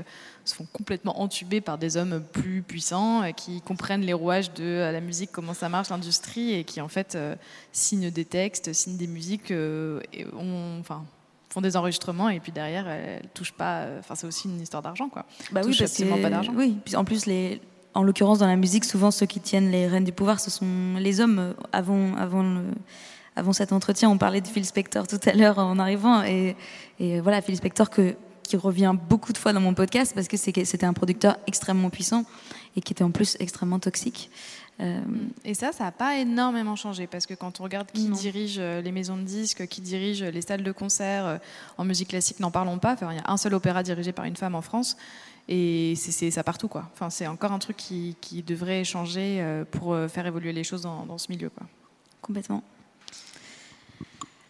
se font complètement entubées par des hommes plus puissants, qui comprennent les rouages de la musique, comment ça marche, l'industrie, et qui en fait signent des textes, signent des musiques, et enfin font des enregistrements, et puis derrière, elles, touchent pas. euh, Enfin, c'est aussi une histoire d'argent, quoi. Bah oui, parce que, pas d'argent. Oui, en plus, les, en l'occurrence, dans la musique, souvent ceux qui tiennent les rênes du pouvoir, ce sont les hommes. Avant, avant, le- avant cet entretien, on parlait de Phil Spector tout à l'heure en arrivant. Et, et voilà, Phil Spector que, qui revient beaucoup de fois dans mon podcast parce que c'était un producteur extrêmement puissant et qui était en plus extrêmement toxique. Euh, Et ça, ça n'a pas énormément changé parce que quand on regarde qui Non. dirige euh, les maisons de disques, qui dirige les salles de concert euh, en musique classique, n'en parlons pas. Enfin, il y a un seul opéra dirigé par une femme en France et c'est ça partout quoi. Enfin, c'est encore un truc qui, qui devrait changer pour faire évoluer les choses dans, dans ce milieu quoi. complètement.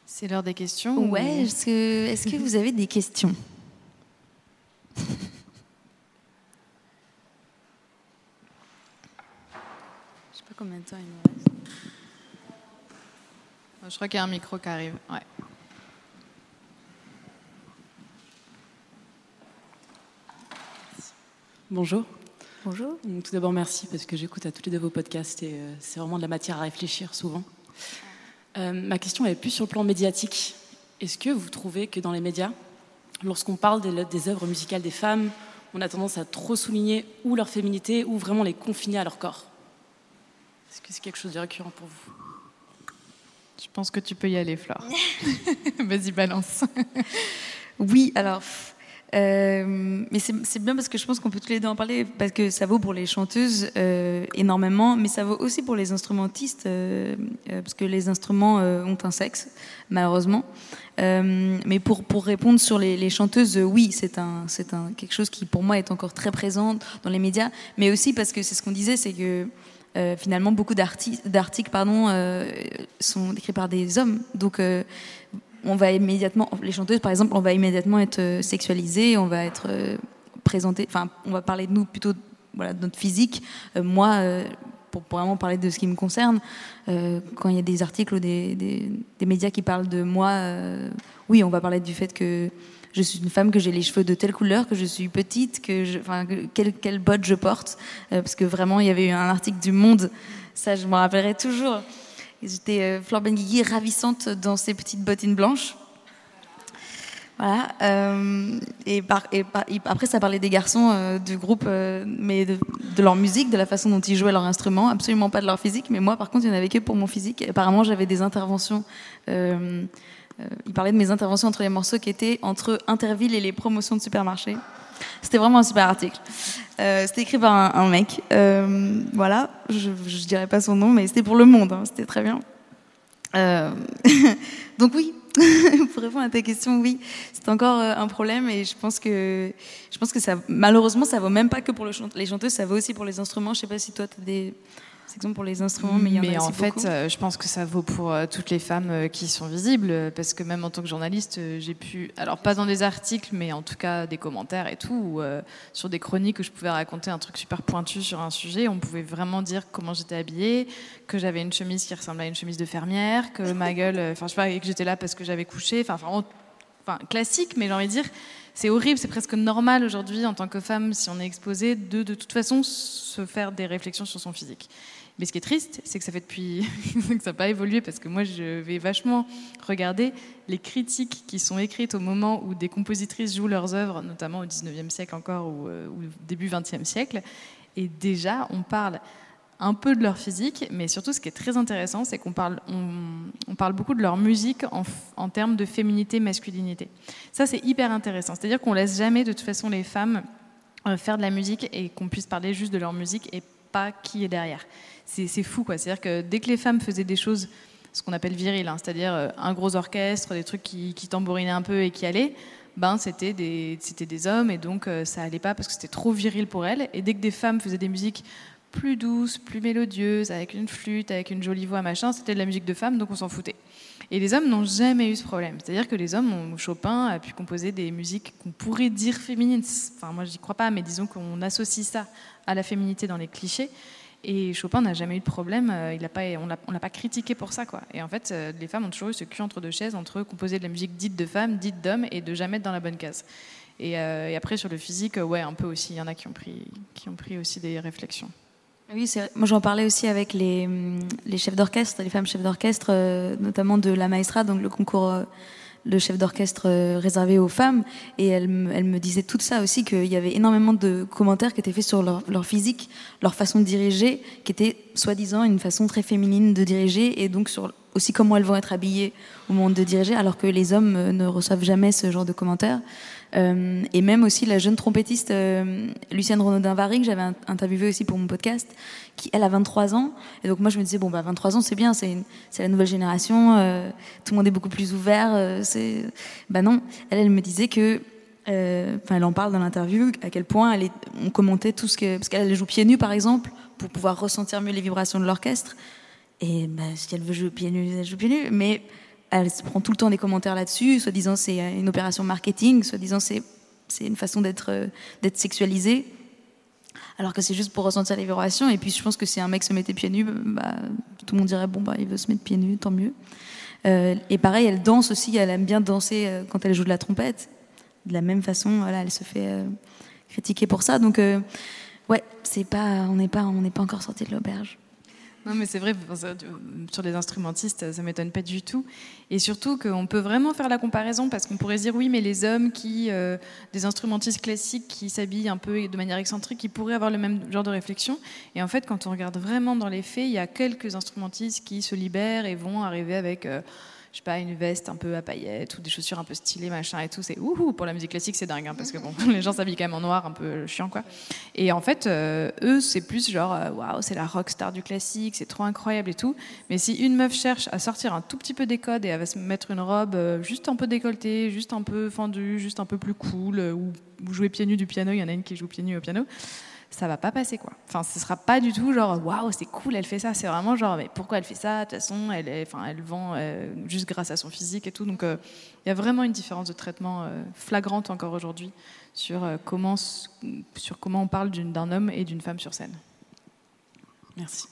C'est l'heure des questions. ou- Ouais, est-ce que, est-ce que vous avez des questions? Sais pas combien de temps il me reste. Je crois qu'il y a un micro qui arrive. Ouais. Bonjour. Bonjour. Donc, tout d'abord, merci parce que j'écoute à tous les deux vos podcasts et euh, c'est vraiment de la matière à réfléchir souvent. Euh, ma question est plus sur le plan médiatique. Est-ce que vous trouvez que dans les médias, lorsqu'on parle des, des œuvres musicales des femmes, on a tendance à trop souligner ou leur féminité ou vraiment les confiner à leur corps? Est-ce que c'est quelque chose de récurrent pour vous? Je pense que tu peux y aller, Flore. [laughs] Vas-y, balance. Oui, alors. euh, mais c'est bien parce que je pense qu'on peut tous les deux en parler, parce que ça vaut pour les chanteuses euh, énormément, mais ça vaut aussi pour les instrumentistes, euh, euh, parce que les instruments euh, ont un sexe, malheureusement. Euh, mais pour, pour répondre sur les, les chanteuses, euh, oui, c'est un, c'est un, quelque chose qui pour moi est encore très présent dans les médias, mais aussi parce que c'est ce qu'on disait, c'est que euh, finalement beaucoup d'arti- d'articles euh, sont écrits par des hommes. Donc euh, on va immédiatement, les chanteuses par exemple, on va immédiatement être euh, sexualisées, on va être euh, présenté, enfin, on va parler de nous plutôt, voilà, de notre physique. Moi, pour, vraiment parler de ce qui me concerne, quand il y a des articles ou des, médias qui parlent de moi, oui, on va parler du fait que je suis une femme, que j'ai les cheveux de telle couleur, que je suis petite, que je, enfin, que- quelle, botte je porte, euh, parce que vraiment, il y avait eu un article du Monde, ça, je m'en rappellerai toujours. J'étais euh, Flore ravissante dans ses petites bottines blanches. Voilà. euh, et, après, ça parlait des garçons euh, du groupe, mais de, leur musique, de la façon dont ils jouaient leur instrument, absolument pas de leur physique. Mais moi, par contre, il n'y en avait que pour mon physique. Apparemment, j'avais des interventions. Euh, il parlait de mes interventions entre les morceaux qui étaient entre Interville et les promotions de supermarché. C'était vraiment un super article. Euh, c'était écrit par un, mec. Euh, voilà, je, je dirais pas son nom, mais c'était pour Le Monde. hein, c'était très bien. [laughs] Donc oui, [laughs] pour répondre à ta question, oui, c'est encore un problème et je pense que je pense que ça malheureusement ça vaut même pas que pour les chanteuses, ça vaut aussi pour les instruments. Je sais pas si toi tu as des exemples pour les instruments, mais il y en a aussi en fait, beaucoup. euh, je pense que ça vaut pour euh, toutes les femmes euh, qui sont visibles, parce que même en tant que journaliste, j'ai pu, alors pas dans des articles, mais en tout cas des commentaires et tout, ou euh, sur des chroniques où je pouvais raconter un truc super pointu sur un sujet, on pouvait vraiment dire comment j'étais habillée, que j'avais une chemise qui ressemblait à une chemise de fermière, que [laughs] ma gueule, enfin je sais pas, et que j'étais là parce que j'avais couché, enfin enfin classique, mais j'ai envie de dire. C'est horrible, c'est presque normal aujourd'hui en tant que femme, si on est exposé, de de toute façon se faire des réflexions sur son physique. Mais ce qui est triste, c'est que ça fait depuis [laughs] que ça n'a pas évolué parce que moi, je vais vachement regarder les critiques qui sont écrites au moment où des compositrices jouent leurs œuvres, notamment au 19e siècle encore ou, euh, ou début 20e siècle. Et déjà, on parle un peu de leur physique, mais surtout, ce qui est très intéressant, c'est qu'on parle, on, parle beaucoup de leur musique en, en termes de féminité, masculinité. Ça, c'est hyper intéressant. C'est-à-dire qu'on laisse jamais, de toute façon, les femmes euh, faire de la musique et qu'on puisse parler juste de leur musique et pas qui est derrière. C'est fou, quoi. C'est-à-dire que dès que les femmes faisaient des choses, ce qu'on appelle viriles, hein, c'est-à-dire euh, un gros orchestre, des trucs qui, tambourinaient un peu et qui allaient, ben c'était des, des hommes et donc euh, ça allait pas parce que c'était trop viril pour elles. Et dès que des femmes faisaient des musiques plus douces, plus mélodieuses, avec une flûte, avec une jolie voix, machin, c'était de la musique de femmes, donc on s'en foutait. Et les hommes n'ont jamais eu ce problème. C'est-à-dire que les hommes, ont, Chopin a pu composer des musiques qu'on pourrait dire féminines. Enfin, moi, j'y crois pas, mais disons qu'on associe ça à la féminité dans les clichés. Et Chopin n'a jamais eu de problème. euh, Il a pas, on on l'a pas critiqué pour ça, quoi. Et en fait, euh, les femmes ont toujours eu ce cul entre deux chaises entre composer de la musique dite de femmes, dite d'hommes, et de jamais être dans la bonne case. Et, euh, après sur le physique, ouais, un peu aussi. Il y en a qui ont pris, qui ont pris aussi des réflexions. Oui, moi j'en parlais aussi avec les, chefs d'orchestre, les femmes chefs d'orchestre, notamment de la Maestra, donc le concours de chef d'orchestre euh, réservé aux femmes. Et elles, me- disaient tout ça aussi, qu'il y avait énormément de commentaires qui étaient faits sur leur, leur physique, leur façon de diriger, qui était soi-disant une façon très féminine de diriger, et donc sur aussi comment elles vont être habillées au moment de diriger, alors que les hommes euh, ne reçoivent jamais ce genre de commentaires. Euh, et même aussi la jeune trompettiste euh, Lucienne Renaudin-Vary, que j'avais in- interviewée aussi pour mon podcast, qui elle a 23 ans. Et donc moi je me disais, bon, bah 23 ans c'est bien, c'est la nouvelle génération, tout le monde est beaucoup plus ouvert. c'est... Bah non, elle, elle me disait que. Enfin, elle en parle dans l'interview, à quel point on commentait tout ce que. Parce qu'elle elle joue pieds nus par exemple, pour pouvoir ressentir mieux les vibrations de l'orchestre. Et bah, si elle veut jouer pieds nus, elle joue pieds nus. Mais elle se prend tout le temps des commentaires là-dessus, soi-disant c'est une opération marketing, soi-disant c'est c'est une façon d'être euh, d'être sexualisé, alors que c'est juste pour ressentir les vibrations. Et puis je pense que si un mec se mettait pieds nus, bah, tout le monde dirait bon bah il veut se mettre pieds nus, tant mieux. Euh, et pareil, elle danse aussi, elle aime bien danser euh, quand elle joue de la trompette. De la même façon, voilà, elle se fait euh, critiquer pour ça. Donc euh, ouais, c'est pas, on n'est pas, on n'est pas encore sorti de l'auberge. Non, mais c'est vrai, sur les instrumentistes, ça m'étonne pas du tout. Et surtout qu'on peut vraiment faire la comparaison parce qu'on pourrait dire oui, mais les hommes qui, euh, des instrumentistes classiques qui s'habillent un peu de manière excentrique, ils pourraient avoir le même genre de réflexion. Et en fait, quand on regarde vraiment dans les faits, il y a quelques instrumentistes qui se libèrent et vont arriver avec. Euh, pas, une veste un peu à paillettes ou des chaussures un peu stylées, machin et tout. C'est ouhou, pour la musique classique, c'est dingue, hein, parce que bon, [laughs] les gens s'habillent quand même en noir, un peu chiant, quoi. Et en fait, euh, eux, c'est plus genre, euh, waouh, c'est la rock star du classique, c'est trop incroyable et tout. Mais si une meuf cherche à sortir un tout petit peu des codes et à se mettre une robe euh, juste un peu décolletée, juste un peu fendue, juste un peu plus cool, ou, ou jouer pieds nus du piano, il y en a une qui joue pieds nus au piano, ça va pas passer quoi. Enfin, ce sera pas du tout genre waouh, c'est cool, elle fait ça. C'est vraiment genre mais pourquoi elle fait ça? De toute façon, elle enfin, elle vend euh, juste grâce à son physique et tout. Donc, euh, il y a vraiment une différence de traitement euh, flagrante encore aujourd'hui sur comment sur comment on parle d'un homme et d'une femme sur scène. Merci.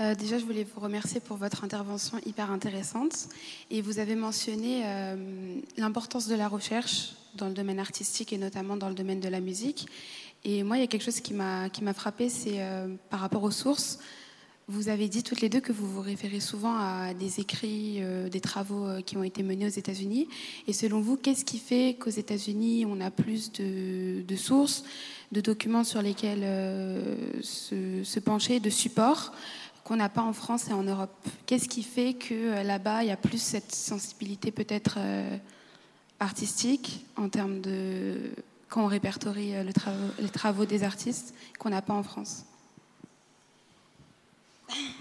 Euh, déjà, je voulais vous remercier pour votre intervention hyper intéressante. Et vous avez mentionné euh, l'importance de la recherche dans le domaine artistique et notamment dans le domaine de la musique. Et moi, il y a quelque chose qui m'a frappé, c'est euh, par rapport aux sources. Vous avez dit toutes les deux que vous vous référez souvent à des écrits, des travaux qui ont été menés aux États-Unis. Et selon vous, qu'est-ce qui fait qu'aux États-Unis, on a plus de, de, sources, de documents sur lesquels se, se pencher, de supports qu'on n'a pas en France et en Europe. Qu'est-ce qui fait que euh, là-bas, il y a plus cette sensibilité peut-être euh, artistique en termes de... quand on répertorie euh, les travaux des artistes qu'on n'a pas en France?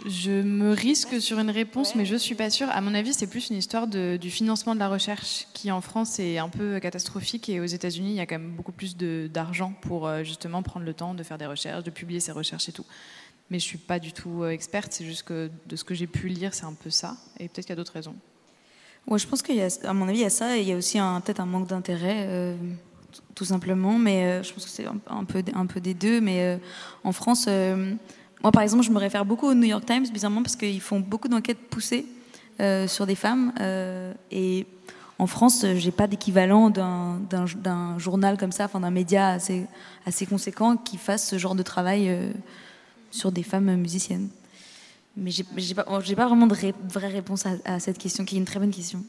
Je me risque sur une réponse, mais je suis pas sûre. À mon avis, c'est plus une histoire du financement de la recherche qui, en France, est un peu catastrophique. Et aux États-Unis, il y a quand même beaucoup plus d'argent pour justement prendre le temps de faire des recherches, de publier ses recherches et tout mais je suis pas du tout euh, experte. C'est juste que de ce que j'ai pu lire, c'est un peu ça. Et peut-être qu'il y a d'autres raisons. Ouais, je pense qu'il y a, à mon avis, il y a ça. Et il y a aussi peut-être un manque d'intérêt, euh, tout simplement. Mais euh, je pense que c'est un, peu, un peu des deux. Mais en France, moi, par exemple, je me réfère beaucoup au New York Times, bizarrement, parce qu'ils font beaucoup d'enquêtes poussées sur des femmes. et en France, j'ai pas d'équivalent d'un journal comme ça, d'un média assez, assez conséquent qui fasse ce genre de travail sur des femmes musiciennes. Mais j'ai pas, pas vraiment de vraie réponse à, cette question, qui est une très bonne question.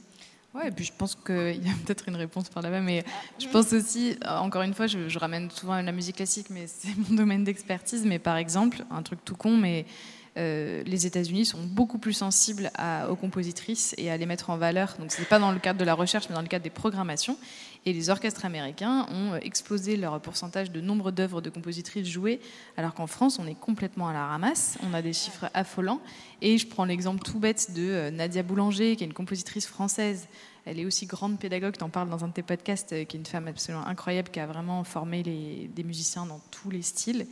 Ouais, et puis je pense qu'il y a peut-être une réponse par là-bas, mais je pense aussi, euh, encore une fois, je, je ramène souvent la musique classique, mais c'est mon domaine d'expertise. Mais par exemple, un truc tout con, mais euh, les États-Unis sont beaucoup plus sensibles aux compositrices et à les mettre en valeur. Donc, ce n'est pas dans le cadre de la recherche, mais dans le cadre des programmations. Et les orchestres américains ont euh, explosé leur pourcentage de nombre d'œuvres de compositrices jouées, alors qu'en France, on est complètement à la ramasse. On a des chiffres affolants. Et je prends l'exemple tout bête de euh, Nadia Boulanger, qui est une compositrice française. Elle est aussi grande pédagogue, en parles dans un de tes podcasts, qui est une femme absolument incroyable, qui a vraiment formé des musiciens dans tous les styles.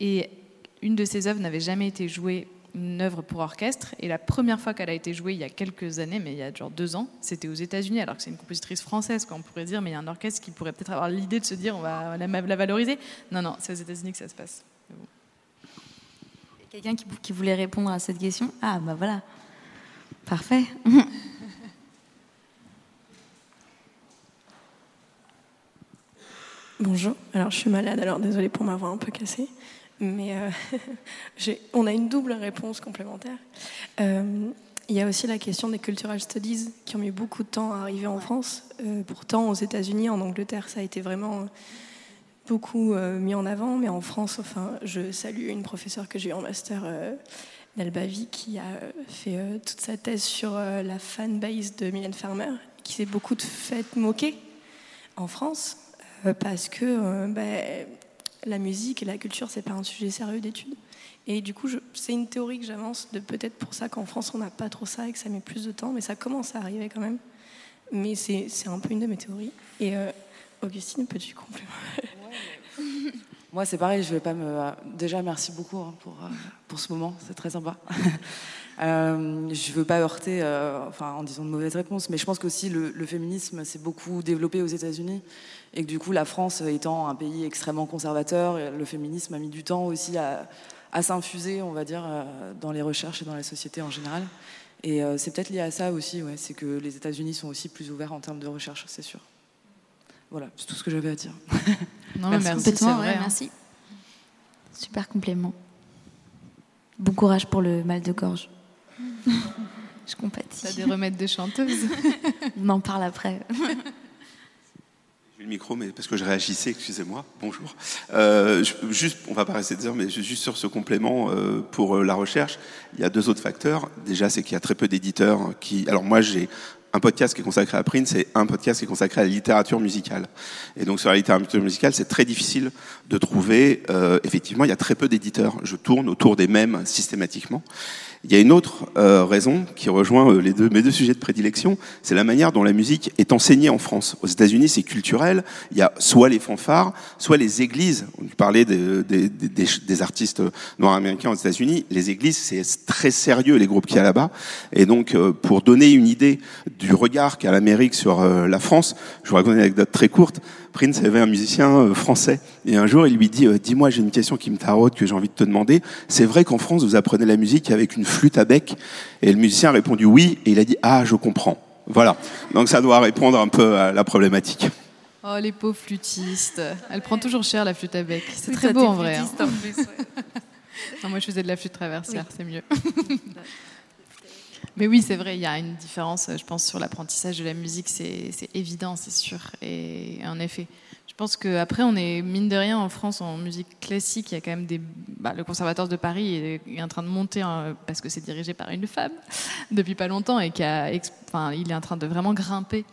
Et une de ses œuvres n'avait jamais été jouée une œuvre pour orchestre. Et la première fois qu'elle a été jouée, il y a quelques années, mais il y a genre deux ans, c'était aux États-Unis, alors que c'est une compositrice française, quoi, on pourrait dire, mais il y a un orchestre qui pourrait peut-être avoir l'idée de se dire on va la, valoriser. Non, non, c'est aux États-Unis que ça se passe. Quelqu'un qui, qui, voulait répondre à cette question? Ah, bah voilà. Parfait. [laughs] Bonjour, alors je suis malade, alors désolée pour m'avoir un peu cassée mais euh, [laughs] on a une double réponse complémentaire. Euh, il y a aussi la question des cultural studies qui ont mis beaucoup de temps à arriver en France. Euh, pourtant, aux États-Unis, en Angleterre, ça a été vraiment beaucoup mis en avant, mais en France, enfin, je salue une professeure que j'ai eu en master d'Albavie qui a fait toute sa thèse sur la fanbase de Mylène Farmer, qui s'est beaucoup de fait moquer en France parce que ben, la musique et la culture, c'est pas un sujet sérieux d'étude. Et du coup, c'est une théorie que j'avance de peut-être pour ça qu'en France, on n'a pas trop ça et que ça met plus de temps, mais ça commence à arriver quand même. Mais c'est un peu une de mes théories. Et euh, Augustine, peux-tu complément [laughs] Moi, c'est pareil, je vais pas me. Déjà, merci beaucoup hein, pour, euh, pour ce moment, c'est très sympa. [laughs] Euh, je veux pas heurter enfin, en disant de mauvaises réponses, mais je pense qu'aussi le, le féminisme s'est beaucoup développé aux États-Unis et que du coup, la France étant un pays extrêmement conservateur, le féminisme a mis du temps aussi à, s'infuser, on va dire, euh, dans les recherches et dans la société en général. Et euh, c'est peut-être lié à ça aussi, ouais, c'est que les États-Unis sont aussi plus ouverts en termes de recherche, c'est sûr. Voilà, c'est tout ce que j'avais à dire. Non, [laughs] merci, merci, vrai, hein. merci. Super complément. Bon courage pour le mal de gorge. [laughs] Je compatis. T'as des remèdes de chanteuse [laughs] On en parle après [laughs] le micro, mais parce que je réagissais, excusez-moi, bonjour. Euh, juste, on va pas rester des heures, mais juste sur ce complément euh, pour euh, la recherche, il y a deux autres facteurs. Déjà, c'est qu'il y a très peu d'éditeurs qui. Alors moi, j'ai un podcast qui est consacré à Prince et un podcast qui est consacré à la littérature musicale. Et donc sur la littérature musicale, c'est très difficile de trouver. Euh, effectivement, il y a très peu d'éditeurs. Je tourne autour des mêmes systématiquement. Il y a une autre euh, raison qui rejoint euh, les deux, mes deux sujets de prédilection, c'est la manière dont la musique est enseignée en France. Aux États-Unis, c'est culturel. Il y a soit les fanfares, soit les églises. On parlait des, des, des, des artistes noirs américains aux États-Unis. Les églises, c'est très sérieux les groupes qu'il y a là-bas. Et donc, euh, pour donner une idée du regard qu'a l'Amérique sur euh, la France, je vous raconte une anecdote très courte. Prince avait un musicien euh, français. Et un jour il lui dit dis-moi j'ai une question qui me taraude que j'ai envie de te demander. C'est vrai qu'en France vous apprenez la musique avec une flûte à bec et le musicien a répondu oui et il a dit ah je comprends. Voilà. Donc ça doit répondre un peu à la problématique. Oh les pauvres flûtistes. Elle prend toujours cher la flûte à bec. C'est très beau en vrai hein. en plus, ouais. [laughs] non, moi je faisais de la flûte traversière oui. c'est mieux [laughs] Mais oui, c'est vrai, il y a une différence, je pense, sur l'apprentissage de la musique, c'est évident, c'est sûr. Et en effet, je pense qu'après, on est, mine de rien, en France, en musique classique, il y a quand même des. Bah, le Conservatoire de Paris est, en train de monter, hein, parce que c'est dirigé par une femme [laughs] depuis pas longtemps, et qui a, enfin, il est en train de vraiment grimper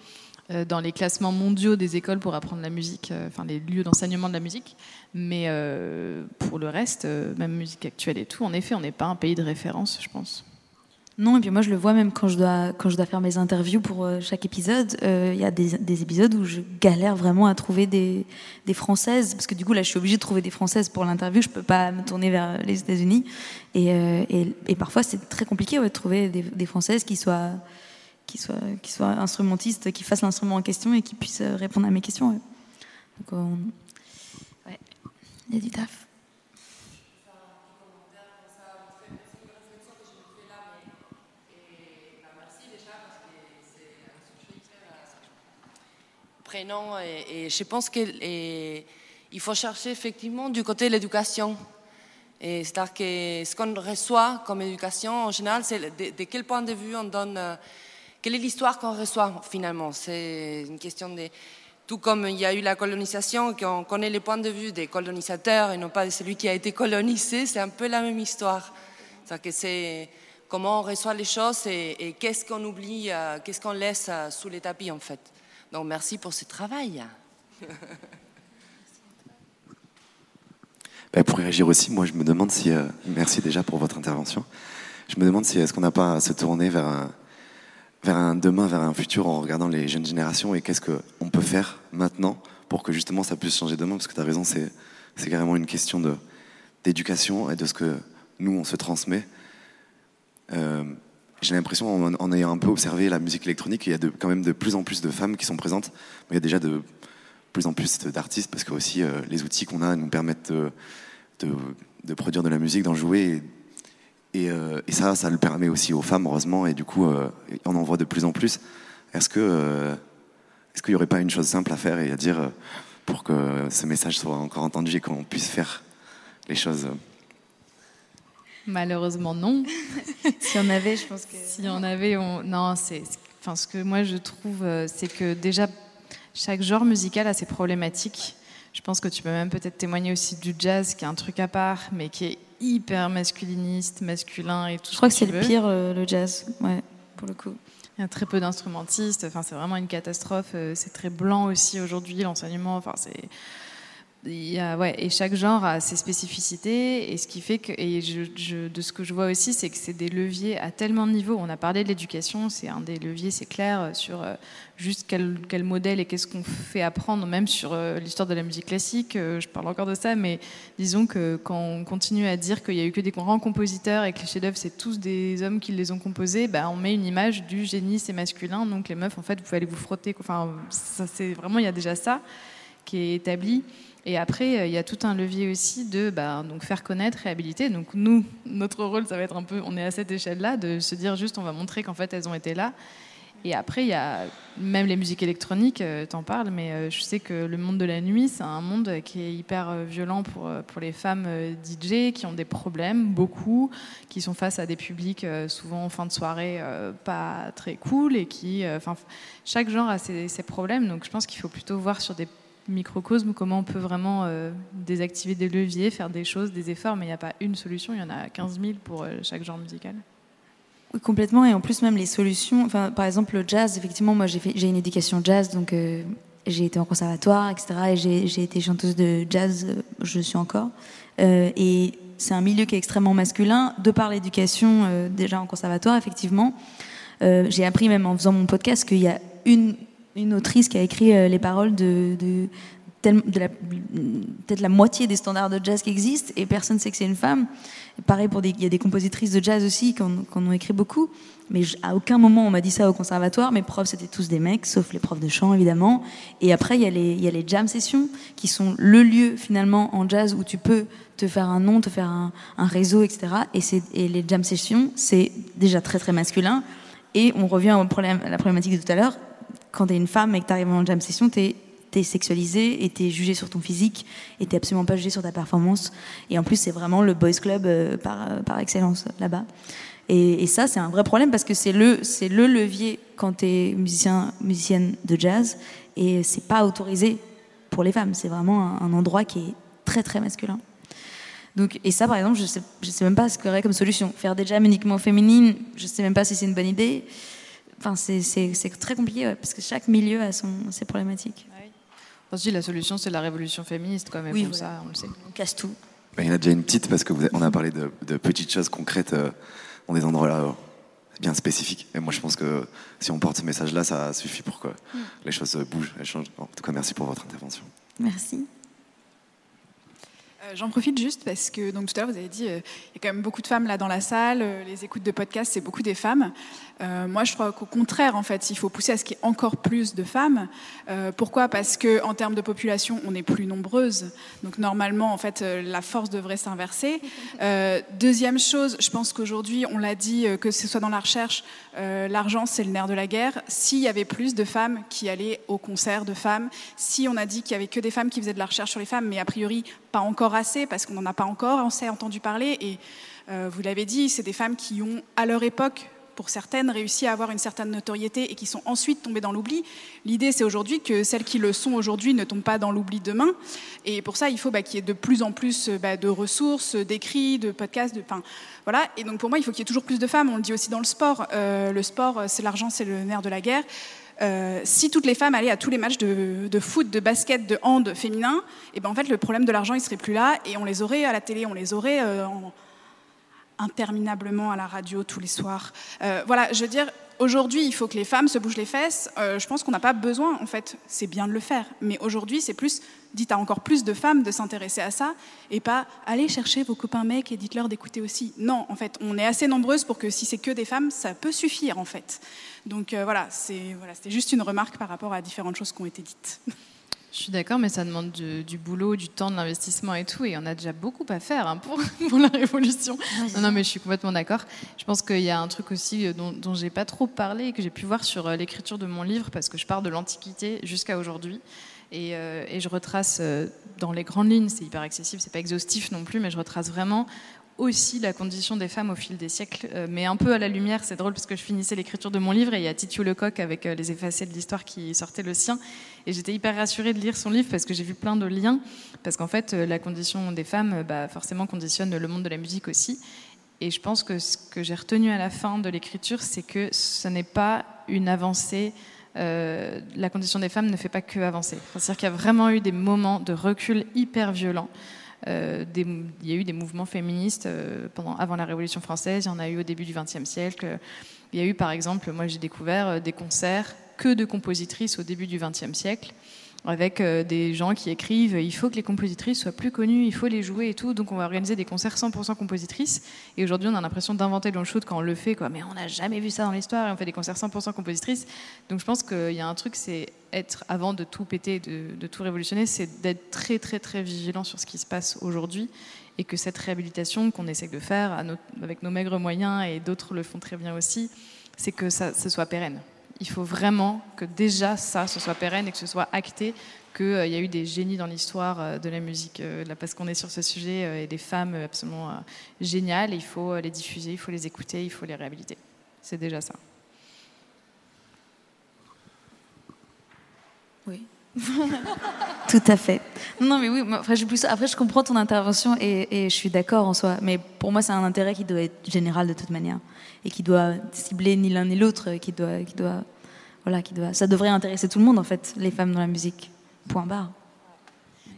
euh, dans les classements mondiaux des écoles pour apprendre la musique, euh, enfin les lieux d'enseignement de la musique. Mais euh, pour le reste, euh, même musique actuelle et tout, en effet, on n'est pas un pays de référence, je pense. Non, et puis moi je le vois même quand je dois, quand je dois faire mes interviews pour euh, chaque épisode. Il euh, y a des, des, épisodes où je galère vraiment à trouver des, des, Françaises, parce que du coup là je suis obligée de trouver des Françaises pour l'interview, je peux pas me tourner vers les États-Unis. Et, euh, et, parfois c'est très compliqué de trouver des, Françaises qui soient, qui, soient, qui soient instrumentistes, qui fassent l'instrument en question et qui puissent répondre à mes questions. Donc on... ouais, il y a du taf. Et, je pense qu'il faut chercher effectivement du côté de l'éducation. C'est-à-dire que ce qu'on reçoit comme éducation, en général, c'est de, quel point de vue on donne, euh, quelle est l'histoire qu'on reçoit finalement. C'est une question de, tout comme il y a eu la colonisation, qu'on connaît les points de vue des colonisateurs et non pas de celui qui a été colonisé, c'est un peu la même histoire. C'est-à-dire que c'est comment on reçoit les choses et, et qu'est-ce qu'on oublie, euh, qu'est-ce qu'on laisse euh, sous les tapis en fait. Donc merci pour ce travail. Ben, pour réagir aussi, moi je me demande si, euh, merci déjà pour votre intervention, je me demande si est-ce qu'on n'a pas à se tourner vers un, vers un demain, vers un futur en regardant les jeunes générations et qu'est-ce qu'on peut faire maintenant pour que justement ça puisse changer demain, parce que tu as raison, c'est carrément une question d'éducation et de ce que nous on se transmet. Euh, j'ai l'impression, en, ayant un peu observé la musique électronique, il y a quand même de plus en plus de femmes qui sont présentes, il y a déjà de plus en plus d'artistes, parce que aussi euh, les outils qu'on a nous permettent de, de, produire de la musique, d'en jouer, euh, et, ça, ça le permet aussi aux femmes, heureusement, et du coup, euh, on en voit de plus en plus. Est-ce que euh, est-ce qu'il n'y aurait pas une chose simple à faire et à dire pour que ce message soit encore entendu et qu'on puisse faire les choses? Malheureusement, non. [laughs] si on avait, je pense que. Si on avait, on... non, c'est. Enfin, ce que moi je trouve, c'est que déjà chaque genre musical a ses problématiques. Je pense que tu peux même peut-être témoigner aussi du jazz, qui est un truc à part, mais qui est hyper masculiniste, masculin et tout. Je crois que c'est le pire, euh, le jazz, ouais, pour le coup. Il y a très peu d'instrumentistes. Enfin, c'est vraiment une catastrophe. C'est très blanc aussi aujourd'hui l'enseignement. Enfin, c'est ouais, et chaque genre a ses spécificités, et ce qui fait que, et je, de ce que je vois aussi, c'est que c'est des leviers à tellement de niveaux. On a parlé de l'éducation, c'est un des leviers, c'est clair, sur euh, juste quel, modèle et qu'est-ce qu'on fait apprendre, même sur euh, l'histoire de la musique classique. Euh, je parle encore de ça, mais disons que quand on continue à dire qu'il y a eu que des grands compositeurs et que les chefs-d'œuvre c'est tous des hommes qui les ont composés, bah, on met une image du génie, c'est masculin, donc les meufs, en fait, vous pouvez aller vous frotter. Enfin, c'est vraiment, il y a déjà ça qui est établi. Et après, euh, il y a tout un levier aussi de bah, donc faire connaître, réhabiliter. Donc nous, notre rôle, ça va être un peu, on est à cette échelle-là, de se dire juste, on va montrer qu'en fait, elles ont été là. Et après, il y a même les musiques électroniques, euh, t'en parles, mais euh, je sais que le monde de la nuit, c'est un monde qui est hyper violent pour, pour les femmes DJ, qui ont des problèmes, beaucoup, qui sont face à des publics souvent en fin de soirée pas très cool, et qui, enfin, chaque genre a ses, ses problèmes. Donc je pense qu'il faut plutôt voir sur des microcosme, comment on peut vraiment euh, désactiver des leviers, faire des choses, des efforts, mais il n'y a pas une solution, il y en a 15 000 pour euh, chaque genre musical. Complètement. Et en plus, même les solutions. Par exemple, le jazz, effectivement, moi, j'ai, une éducation jazz, donc euh, j'ai été en conservatoire, etc. Et j'ai, été chanteuse de jazz, je suis encore. Et c'est un milieu qui est extrêmement masculin, de par l'éducation déjà en conservatoire, effectivement. J'ai appris même en faisant mon podcast qu'il y a une, une autrice qui a écrit euh, les paroles de, de, de la- peut-être la moitié des standards de jazz qui existent et personne ne sait que c'est une femme. Pareil pour des, il y a des compositrices de jazz aussi qui en, qui en ont écrit beaucoup. Mais je- à aucun moment on m'a dit ça au conservatoire. Mes profs c'était tous des mecs, sauf les profs de chant évidemment. Et après il y a les, il y a les jam sessions qui sont le lieu finalement en jazz où tu peux te faire un nom, te faire un, un réseau, etc. Et, c'est- et les jam sessions c'est déjà très très masculin. Et on revient au problème, à la problématique de tout à l'heure. Quand tu es une femme et que tu arrives en jam session, tu es, sexualisé et tu es jugé sur ton physique et tu absolument pas jugé sur ta performance. Et en plus, c'est vraiment le boys club euh, par, euh, par excellence là-bas. Et, ça, c'est un vrai problème parce que c'est le, c'est le levier quand tu es musicien, musicienne de jazz et c'est pas autorisé pour les femmes. C'est vraiment un, un endroit qui est très très masculin. Donc, et ça, par exemple, je sais, je sais même pas ce qu'il y aurait comme solution. Faire des jams uniquement féminines, je sais même pas si c'est une bonne idée. Enfin, c'est- très compliqué ouais, parce que chaque milieu a son, ses problématiques. Ensuite, la solution, c'est la révolution féministe, quoi, mais Oui, voilà. ça, on le sait. On casse tout. Ben, il y en a déjà une petite parce que vous on a parlé de, de petites choses concrètes euh, dans des endroits là euh, bien spécifiques. Et moi, je pense que si on porte ce message-là, ça suffit pour que les choses bougent, elles changent. En tout cas, merci pour votre intervention. Merci. Euh, J'en profite juste parce que donc tout à l'heure vous avez dit euh, il y a quand même beaucoup de femmes là dans la salle, euh, les écoutes de podcasts c'est beaucoup des femmes. Moi je crois qu'au contraire en fait il faut pousser à ce qu'il y ait encore plus de femmes. Pourquoi? Parce que en termes de population on est plus nombreuses donc normalement en fait la force devrait s'inverser. Deuxième chose, je pense qu'aujourd'hui on l'a dit que ce soit dans la recherche, l'argent c'est le nerf de la guerre. S'il y avait plus de femmes qui allaient au concert de femmes, si on a dit qu'il y avait que des femmes qui faisaient de la recherche sur les femmes, mais a priori pas encore assez parce qu'on n'en a pas encore assez entendu parler. Et euh, vous l'avez dit, c'est des femmes qui ont, à leur époque, pour certaines, réussi à avoir une certaine notoriété et qui sont ensuite tombées dans l'oubli. L'idée, c'est aujourd'hui que celles qui le sont aujourd'hui ne tombent pas dans l'oubli demain. Et pour ça, il faut bah, qu'il y ait de plus en plus bah, de ressources, d'écrits, de podcasts, de, enfin, voilà. Et donc pour moi, il faut qu'il y ait toujours plus de femmes. On le dit aussi dans le sport. Euh, le sport, c'est l'argent, c'est le nerf de la guerre. Euh, si toutes les femmes allaient à tous les matchs de, foot, de basket, de hand féminin, et ben en fait le problème de l'argent il serait plus là et on les aurait à la télé, on les aurait euh, en- interminablement à la radio tous les soirs. Euh, voilà, je veux dire, aujourd'hui il faut que les femmes se bougent les fesses. Euh, je pense qu'on n'a pas besoin, en fait, c'est bien de le faire, mais aujourd'hui c'est plus, dites à encore plus de femmes de s'intéresser à ça et pas allez chercher vos copains mecs et dites-leur d'écouter aussi. Non, en fait, on est assez nombreuses pour que si c'est que des femmes, ça peut suffire en fait. Donc euh, voilà, c'est voilà, c'était juste une remarque par rapport à différentes choses qui ont été dites. [laughs] Je suis d'accord, mais ça demande du, du boulot, du temps, de l'investissement et tout, et on a déjà beaucoup à faire hein, pour, [laughs] pour la révolution. Non, non, mais je suis complètement d'accord. Je pense qu'il y a un truc aussi euh, dont, dont j'ai pas trop parlé et que j'ai pu voir sur euh, l'écriture de mon livre, parce que je pars de l'Antiquité jusqu'à aujourd'hui. Et, euh, et je retrace euh, dans les grandes lignes, c'est hyper accessible, c'est pas exhaustif non plus, mais je retrace vraiment aussi la condition des femmes au fil des siècles, euh, mais un peu à la lumière. C'est drôle parce que je finissais l'écriture de mon livre et il y a Titiou Lecoq avec euh, les effacés de l'histoire qui sortait le sien. Et j'étais hyper rassurée de lire son livre parce que j'ai vu plein de liens. Parce qu'en fait, euh, la condition des femmes, bah, forcément, conditionne le monde de la musique aussi. Et je pense que ce que j'ai retenu à la fin de l'écriture, c'est que ce n'est pas une avancée. la condition des femmes ne fait pas que avancer. C'est-à-dire qu'il y a vraiment eu des moments de recul hyper violents. Euh, il y a eu des mouvements féministes euh, pendant, avant la Révolution française, il y en a eu au début du XXe siècle. Il y a eu par exemple, moi j'ai découvert euh, des concerts que de compositrices au début du XXe siècle, avec euh, des gens qui écrivent il faut que les compositrices soient plus connues, il faut les jouer et tout, donc on va organiser des concerts 100% compositrices. Et aujourd'hui on a l'impression d'inventer l'eau chaude quand on le fait, mais on n'a jamais vu ça dans l'histoire et on fait des concerts 100% compositrices. Donc je pense qu'il y a un truc, c'est être, avant de tout péter, de, tout révolutionner, c'est d'être très très très vigilant sur ce qui se passe aujourd'hui et que cette réhabilitation qu'on essaie de faire avec nos maigres moyens et d'autres le font très bien aussi, c'est que ça ce soit pérenne. Il faut vraiment que déjà ça, ce soit pérenne et que ce soit acté qu'il y a eu des génies dans l'histoire euh, de la musique, euh, là, parce qu'on est sur ce sujet, euh, et des femmes euh, absolument euh, géniales, et il faut euh, les diffuser, il faut les écouter, il faut les réhabiliter. C'est déjà ça. Oui. [laughs] Tout à fait. Non, mais oui, moi, après, je, plus, après, je comprends ton intervention et, et je suis d'accord en soi. Mais pour moi, c'est un intérêt qui doit être général de toute manière et qui doit cibler ni l'un ni l'autre, qui doit, qui doit, voilà, qui doit, ça devrait intéresser tout le monde en fait, les femmes dans la musique. Point barre.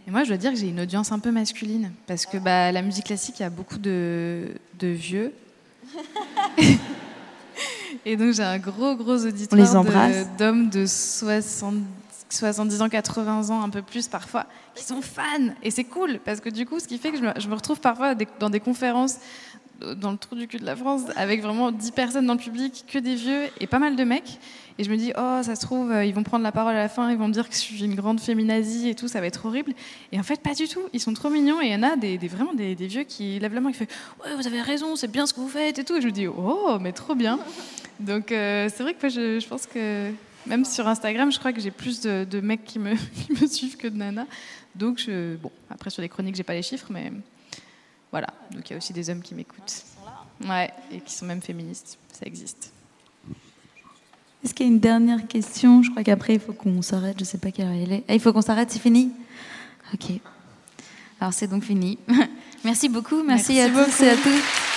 Et moi, je dois dire que j'ai une audience un peu masculine parce que bah, la musique classique, il y a beaucoup de, de vieux. [laughs] et donc, j'ai un gros, gros auditoire de- d'hommes de, 60 70 ans, 80 ans, un peu plus parfois, qui sont fans. Et c'est cool parce que du coup, ce qui fait que je me, je me retrouve parfois des- dans des conférences dans le trou du cul de la France avec vraiment 10 personnes dans le public, que des vieux et pas mal de mecs. Et je me dis, oh, ça se trouve, euh, ils vont prendre la parole à la fin, ils vont me dire que je suis une grande féminazie et tout, ça va être horrible. Et en fait, pas du tout. Ils sont trop mignons et il y en a des, vraiment des, vieux qui lèvent la main et qui font, ouais, vous avez raison, c'est bien ce que vous faites et tout. Et je me dis, oh, mais trop bien. Donc euh, c'est vrai que je, pense que même sur Instagram, je crois que j'ai plus de, mecs qui me, [laughs] qui me suivent que de nanas. Donc, bon, après sur les chroniques, j'ai pas les chiffres, mais voilà. Donc il y a aussi des hommes qui m'écoutent. Ouais, et qui sont même féministes. Ça existe. Est-ce qu'il y a une dernière question? Je crois qu'après, il faut qu'on s'arrête. Je sais pas quelle heure il est. Ah, il faut qu'on s'arrête, c'est fini? Ok. Alors, c'est donc fini. [laughs] Merci beaucoup. Merci, Merci à tous et à beaucoup. toutes.